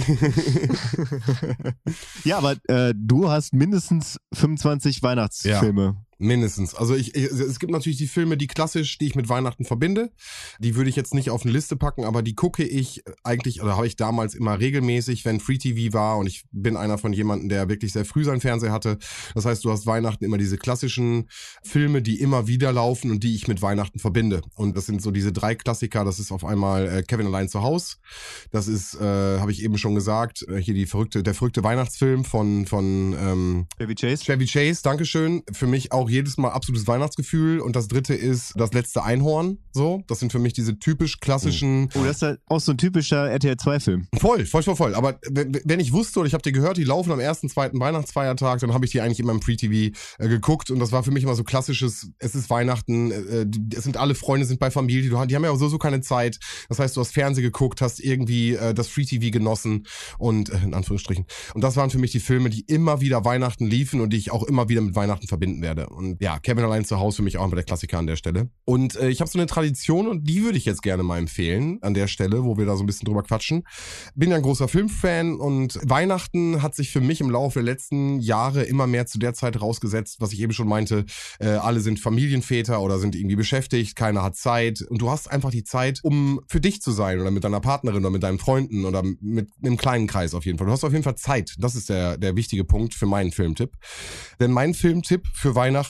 Ja, aber äh, du hast mindestens 25 Weihnachtsfilme. Mindestens. Also ich, ich, es gibt natürlich die Filme, die klassisch, die ich mit Weihnachten verbinde. Die würde ich jetzt nicht auf eine Liste packen, aber die gucke ich eigentlich, oder habe ich damals immer regelmäßig, wenn Free TV war. Und ich bin einer von jemanden, der wirklich sehr früh seinen Fernseher hatte. Das heißt, du hast Weihnachten immer diese klassischen Filme, die immer wieder laufen und die ich mit Weihnachten verbinde. Und das sind so diese drei Klassiker. Das ist auf einmal äh, Kevin allein zu Haus. Das ist, äh, habe ich eben schon gesagt, äh, hier die verrückte, der verrückte Weihnachtsfilm von von ähm, Chevy Chase? Chevy Chase, Dankeschön. Für mich auch jedes Mal absolutes Weihnachtsgefühl. Und das dritte ist das letzte Einhorn. So, das sind für mich diese typisch klassischen. Oh, das ist halt auch so ein typischer RTL 2-Film. Voll, voll, voll, voll. Aber wenn ich wusste oder ich habe dir gehört, die laufen am ersten, zweiten Weihnachtsfeiertag, dann habe ich die eigentlich immer im Free-TV äh, geguckt. Und das war für mich immer so klassisches, es ist Weihnachten, äh, die- es sind alle Freunde, sind bei Familie, du, die haben ja auch so, so keine Zeit. Das heißt, du hast Fernsehen geguckt, hast irgendwie äh, das Free-TV genossen und äh, in Anführungsstrichen. Und das waren für mich die Filme, die immer wieder Weihnachten liefen und die ich auch immer wieder mit Weihnachten verbinden werde. Und ja, Kevin allein zu Hause für mich auch immer der Klassiker an der Stelle. Und äh, ich habe so eine Tradition und die würde ich jetzt gerne mal empfehlen an der Stelle, wo wir da so ein bisschen drüber quatschen. Bin ja ein großer Filmfan und Weihnachten hat sich für mich im Laufe der letzten Jahre immer mehr zu der Zeit rausgesetzt, was ich eben schon meinte. Äh, alle sind Familienväter oder sind irgendwie beschäftigt, keiner hat Zeit und du hast einfach die Zeit, um für dich zu sein oder mit deiner Partnerin oder mit deinen Freunden oder mit einem kleinen Kreis auf jeden Fall. Du hast auf jeden Fall Zeit. Das ist der, der wichtige Punkt für meinen Filmtipp. Denn mein Filmtipp für Weihnachten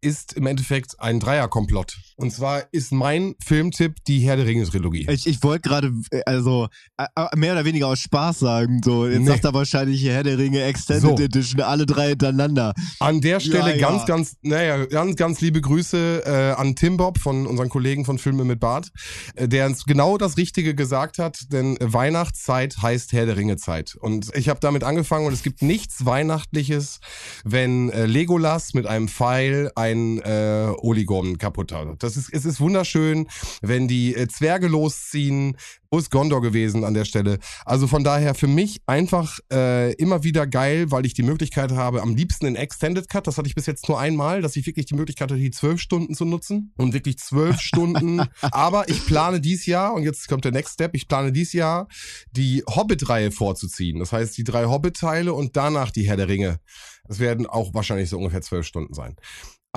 ist im Endeffekt ein Dreierkomplott. Und zwar ist mein Filmtipp die Herr der Ringe Trilogie. Ich, ich wollte gerade, äh, also äh, äh, mehr oder weniger aus Spaß sagen. So, jetzt Nee. sagt er wahrscheinlich Herr der Ringe Extended So. Edition, alle drei hintereinander. An der Stelle Ja, ganz, ja. ganz, naja, ganz, ganz liebe Grüße äh, an Tim Bob von unseren Kollegen von Filme mit Bart, äh, der uns genau das Richtige gesagt hat, denn Weihnachtszeit heißt Herr der Ringe Zeit. Und ich habe damit angefangen und es gibt nichts Weihnachtliches, wenn äh, Legolas mit einem Pfeil ein äh, Oligon kaputt hat. Das ist, es ist wunderschön, wenn die äh, Zwerge losziehen. Wo ist Gondor gewesen an der Stelle? Also von daher für mich einfach äh, immer wieder geil, weil ich die Möglichkeit habe, am liebsten in Extended Cut, das hatte ich bis jetzt nur einmal, dass ich wirklich die Möglichkeit hatte, die zwölf Stunden zu nutzen und wirklich zwölf [LAUGHS] Stunden. Aber ich plane dies Jahr, und jetzt kommt der Next Step, ich plane dies Jahr die Hobbit-Reihe vorzuziehen. Das heißt, die drei Hobbit-Teile und danach die Herr der Ringe. Das werden auch wahrscheinlich so ungefähr zwölf Stunden sein.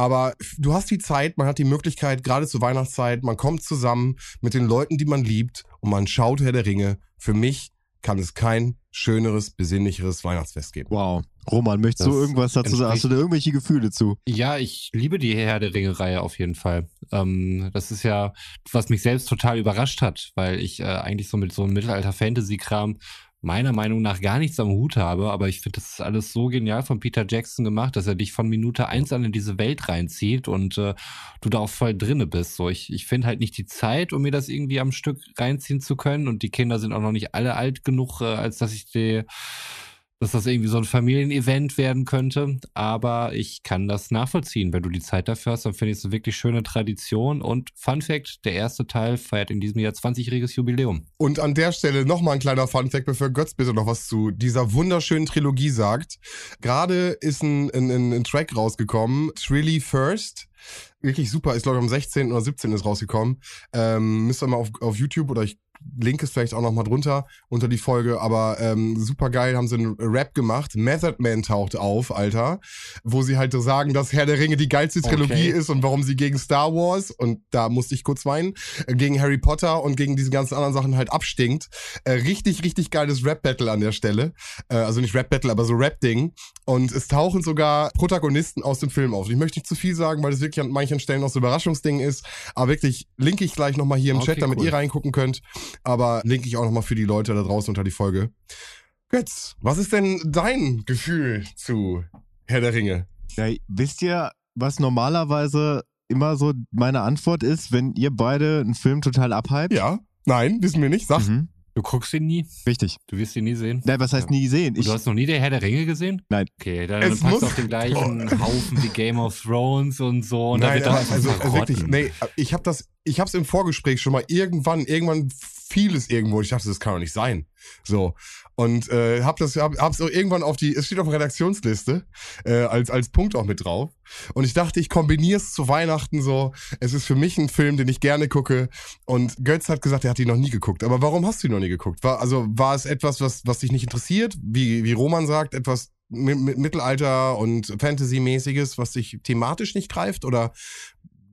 Aber du hast die Zeit, man hat die Möglichkeit, gerade zur Weihnachtszeit, man kommt zusammen mit den Leuten, die man liebt und man schaut Herr der Ringe. Für mich kann es kein schöneres, besinnlicheres Weihnachtsfest geben. Wow. Roman, möchtest du Das irgendwas dazu sagen? Hast du da irgendwelche Gefühle zu? Ja, ich liebe die Herr der Ringe-Reihe auf jeden Fall. Ähm, das ist ja, was mich selbst total überrascht hat, weil ich äh, eigentlich so mit so einem Mittelalter-Fantasy-Kram meiner Meinung nach gar nichts am Hut habe, aber ich finde, das ist alles so genial von Peter Jackson gemacht, dass er dich von Minute eins an in diese Welt reinzieht und äh, du da auch voll drinne bist. So, ich, ich finde halt nicht die Zeit, um mir das irgendwie am Stück reinziehen zu können und die Kinder sind auch noch nicht alle alt genug, äh, als dass ich die dass das irgendwie so ein Familienevent werden könnte. Aber ich kann das nachvollziehen. Wenn du die Zeit dafür hast, dann finde ich es eine wirklich schöne Tradition. Und Fun Fact, der erste Teil feiert in diesem Jahr 20-jähriges Jubiläum. Und an der Stelle nochmal ein kleiner Funfact, bevor Götz bitte noch was zu dieser wunderschönen Trilogie sagt. Gerade ist ein, ein, ein, ein Track rausgekommen, Trilly First. Wirklich super, ist glaube ich am 16. oder 17. ist rausgekommen. Ähm, müsst ihr mal auf, auf YouTube oder ich link es vielleicht auch noch mal drunter unter die Folge, aber ähm, super geil haben sie einen Rap gemacht. Method Man taucht auf, Alter, wo sie halt so sagen, dass Herr der Ringe die geilste Trilogie Okay. ist und warum sie gegen Star Wars und da musste ich kurz weinen, äh, gegen Harry Potter und gegen diese ganzen anderen Sachen halt abstinkt. Äh, richtig, richtig geiles Rap-Battle an der Stelle. Äh, also nicht Rap-Battle, aber so Rap-Ding. Und es tauchen sogar Protagonisten aus dem Film auf. Ich möchte nicht zu viel sagen, weil es wirklich an manchen Stellen noch so Überraschungsding ist. Aber wirklich linke ich gleich nochmal hier im Okay, Chat, damit cool. ihr reingucken könnt. Aber linke ich auch nochmal für die Leute da draußen unter die Folge. Götz, was ist denn dein Gefühl zu Herr der Ringe? Ja, wisst ihr, was normalerweise immer so meine Antwort ist, wenn ihr beide einen Film total abhypt? Ja, nein, wissen wir nicht. Sag. Mhm. Du guckst ihn nie? Richtig. Du wirst ihn nie sehen? Nein, was heißt nie gesehen? Und Ich, du hast noch nie der Herr der Ringe gesehen? Nein. Okay, dann, Es du auf den gleichen Haufen wie Game of Thrones und so. Und Nein, aber also verrotten. wirklich, nee, ich habe das, ich habe es im Vorgespräch schon mal irgendwann, irgendwann fiel es irgendwo. Ich dachte, das kann doch nicht sein. So und äh, hab das, hab, hab's auch irgendwann auf die, es steht auf der Redaktionsliste äh, als als Punkt auch mit drauf. Und ich dachte, ich kombiniere es zu Weihnachten so. Es ist für mich ein Film, den ich gerne gucke. Und Götz hat gesagt, er hat ihn noch nie geguckt. Aber warum hast du ihn noch nie geguckt? War also war es etwas, was was dich nicht interessiert? Wie wie Roman sagt, etwas mit, mit Mittelalter und Fantasy-mäßiges, was dich thematisch nicht greift? Oder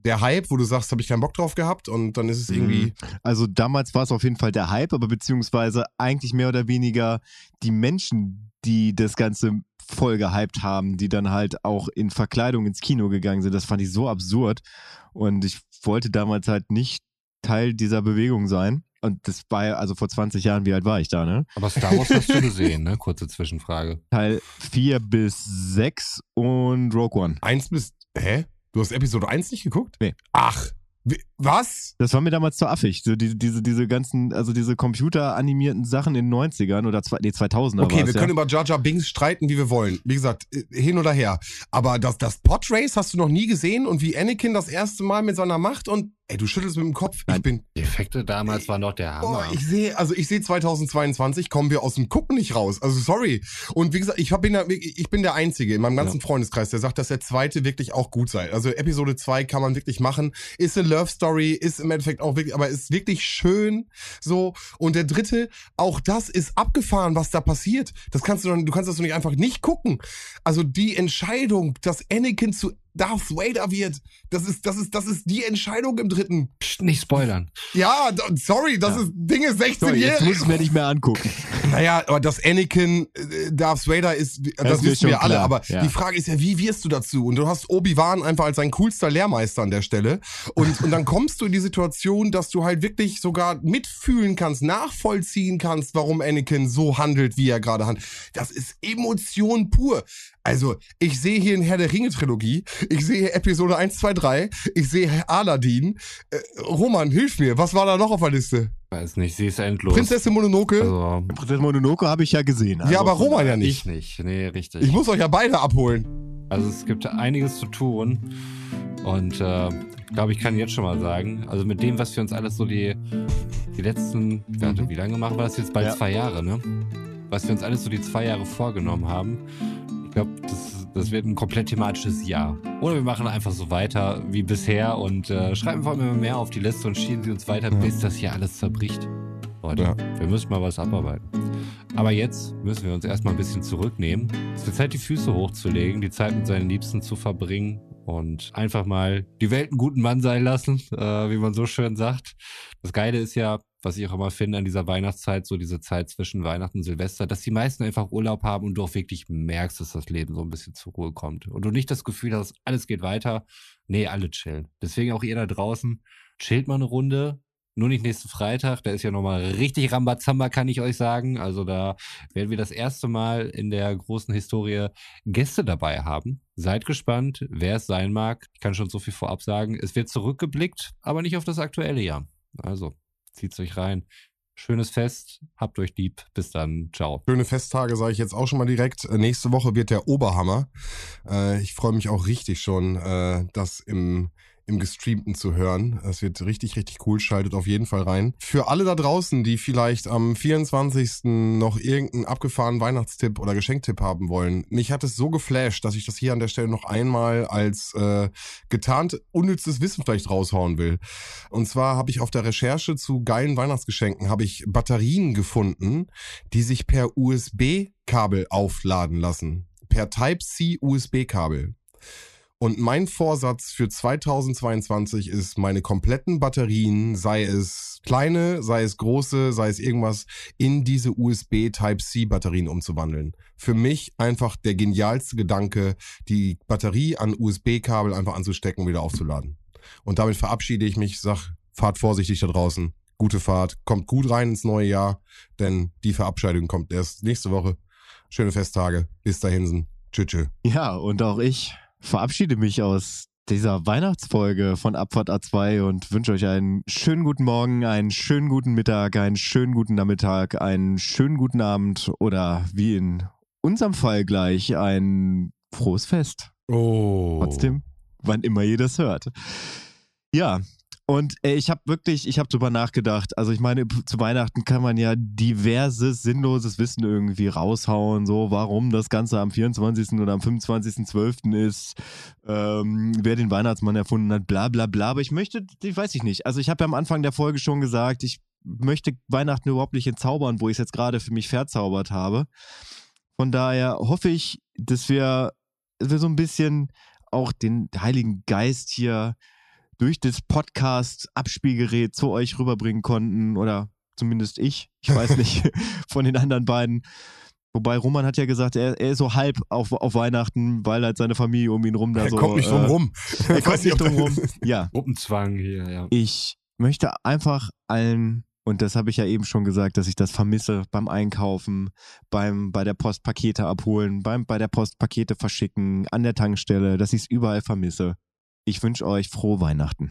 der Hype, wo du sagst, habe ich keinen Bock drauf gehabt und dann ist es irgendwie. also damals war es auf jeden Fall der Hype, aber beziehungsweise eigentlich mehr oder weniger die Menschen, die das Ganze voll gehypt haben, die dann halt auch in Verkleidung ins Kino gegangen sind. Das fand ich so absurd. Und ich wollte damals halt nicht Teil dieser Bewegung sein. Und das war ja, also vor 20 Jahren, wie alt war ich da, ne? Aber Star Wars hast du [LAUGHS] gesehen, ne? Kurze Zwischenfrage. Teil 4 bis 6 und Rogue One. Eins bis. Hä? Du hast Episode 1 nicht geguckt? Nee. Ach. Wie, was? Das war mir damals zu affig. So diese, diese, diese ganzen, also diese computeranimierten Sachen in den 90ern oder zwei, nee, 2000er Okay, wir war's, können ja. über Jar Jar Binks streiten, wie wir wollen. Wie gesagt, äh, hin oder her. Aber das, das Podrace hast du noch nie gesehen und wie Anakin das erste Mal mit seiner Macht und. Ey, du schüttelst mit dem Kopf. Ich Nein. bin. Die Effekte damals waren doch der Hammer. ich sehe, also ich sehe 2022 kommen wir aus dem Gucken nicht raus. Also sorry. Und wie gesagt, ich hab, bin, da, ich bin der Einzige in meinem ganzen Freundeskreis, der sagt, dass der zweite wirklich auch gut sei. Also Episode 2 kann man wirklich machen. Ist eine Love Story, ist im Endeffekt auch wirklich, aber ist wirklich schön so. Und der dritte, auch das ist abgefahren, was da passiert. Das kannst du doch, du kannst das doch nicht einfach nicht gucken. Also die Entscheidung, dass Anakin zu Darth Vader wird, das ist, das ist, das ist die Entscheidung im dritten. Psst, nicht spoilern. Ja, sorry, das Ja. ist Dinge 16 Sorry, jetzt muss ich mir nicht mehr angucken. [LAUGHS] Naja, aber das Anakin äh, Darth Vader ist, das, Das wissen wir alle, klar, aber ja. die Frage ist ja, wie wirst du dazu? Und du hast Obi-Wan einfach als sein coolster Lehrmeister an der Stelle. Und, und dann kommst du in die Situation, dass du halt wirklich sogar mitfühlen kannst, nachvollziehen kannst, warum Anakin so handelt, wie er gerade handelt. Das ist Emotion pur. Also, ich sehe hier in Herr der Ringe-Trilogie, ich sehe Episode 1, 2, 3, ich sehe Aladdin. Äh, Roman, hilf mir, was war da noch auf der Liste? Weiß nicht, sie ist endlos. Prinzessin Mononoke? Also, Prinzessin Mononoke habe ich ja gesehen. Also ja, aber von Roman ja daher- nicht. ich nicht. Nee, richtig. Ich muss euch ja beide abholen. Also es gibt einiges zu tun. Und äh, ich glaube, ich kann jetzt schon mal sagen, also mit dem, was wir uns alles so die, die letzten, warte, wie lange machen wir das jetzt? Bald Ja. zwei Jahre, ne? Was wir uns alles so die zwei Jahre vorgenommen haben. Ich glaube, das, das wird ein komplett thematisches Jahr. Oder wir machen einfach so weiter wie bisher und äh, schreiben vor allem immer mehr auf die Liste und schieben sie uns weiter, Ja. bis das hier alles zerbricht. Leute, Ja. wir müssen mal was abarbeiten. Aber jetzt müssen wir uns erstmal ein bisschen zurücknehmen. Es wird Zeit, die Füße hochzulegen, die Zeit mit seinen Liebsten zu verbringen und einfach mal die Welt einen guten Mann sein lassen, äh, wie man so schön sagt. Das Geile ist ja, was ich auch immer finde an dieser Weihnachtszeit, so diese Zeit zwischen Weihnachten und Silvester, dass die meisten einfach Urlaub haben und du auch wirklich merkst, dass das Leben so ein bisschen zur Ruhe kommt. Und du nicht das Gefühl hast, alles geht weiter. Nee, alle chillen. Deswegen auch ihr da draußen, chillt mal eine Runde, nur nicht nächsten Freitag, da ist ja nochmal richtig Rambazamba, kann ich euch sagen. Also da werden wir das erste Mal in der großen Historie Gäste dabei haben. Seid gespannt, wer es sein mag. Ich kann schon so viel vorab sagen. Es wird zurückgeblickt, aber nicht auf das aktuelle Jahr. Also zieht's euch rein. Schönes Fest, habt euch lieb. Bis dann, ciao. Schöne Festtage sage ich jetzt auch schon mal direkt. Äh, Nächste Woche wird der Oberhammer. Äh, ich freue mich auch richtig schon, äh, das im im Gestreamten zu hören. Es wird richtig, richtig cool. Schaltet auf jeden Fall rein. Für alle da draußen, die vielleicht am 24. noch irgendeinen abgefahrenen Weihnachtstipp oder Geschenktipp haben wollen. Mich hat es so geflasht, dass ich das hier an der Stelle noch einmal als äh, getarnt unnützes Wissen vielleicht raushauen will. Und zwar habe ich auf der Recherche zu geilen Weihnachtsgeschenken habe ich Batterien gefunden, die sich per USB-Kabel aufladen lassen. Per Type-C USB-Kabel. Und mein Vorsatz für 2022 ist, meine kompletten Batterien, sei es kleine, sei es große, sei es irgendwas, in diese USB Type-C Batterien umzuwandeln. Für mich einfach der genialste Gedanke, die Batterie an USB-Kabel einfach anzustecken und wieder aufzuladen. Und damit verabschiede ich mich, sag, fahrt vorsichtig da draußen. gute Fahrt, kommt gut rein ins neue Jahr, denn die Verabschiedung kommt erst nächste Woche. Schöne Festtage. Bis dahin. Tschüss. tschüss. Ja, und auch ich verabschiede mich aus dieser Weihnachtsfolge von Abfahrt A2 und wünsche euch einen schönen guten Morgen, einen schönen guten Mittag, einen schönen guten Nachmittag, einen schönen guten Abend oder wie in unserem Fall gleich ein frohes Fest. Oh. Trotzdem, wann immer ihr das hört. Ja, und äh, ich habe wirklich, ich habe drüber nachgedacht. Also ich meine, zu Weihnachten kann man ja diverses, sinnloses Wissen irgendwie raushauen. So, warum das Ganze am 24. oder am 25.12. ist, ähm, wer den Weihnachtsmann erfunden hat, bla bla bla. Aber ich möchte, ich weiß ich nicht. Also ich habe ja am Anfang der Folge schon gesagt, ich möchte Weihnachten überhaupt nicht entzaubern, wo ich es jetzt gerade für mich verzaubert habe. Von daher hoffe ich, dass wir, dass wir so ein bisschen auch den Heiligen Geist hier durch das Podcast-Abspielgerät zu euch rüberbringen konnten oder zumindest ich. Ich weiß nicht [LAUGHS] [LAUGHS] von den anderen beiden. Wobei Roman hat ja gesagt, er, er ist so halb auf, auf Weihnachten, weil halt seine Familie um ihn rum da Er so. kommt nicht drum äh, rum. [LAUGHS] Er kommt nicht drum rum. Ja, Gruppenzwang hier, ja. ich möchte einfach allen, und das habe ich ja eben schon gesagt, dass ich das vermisse beim Einkaufen, beim bei der Post Pakete abholen, beim bei der Post Pakete verschicken, an der Tankstelle, dass ich es überall vermisse. Ich wünsche euch frohe Weihnachten.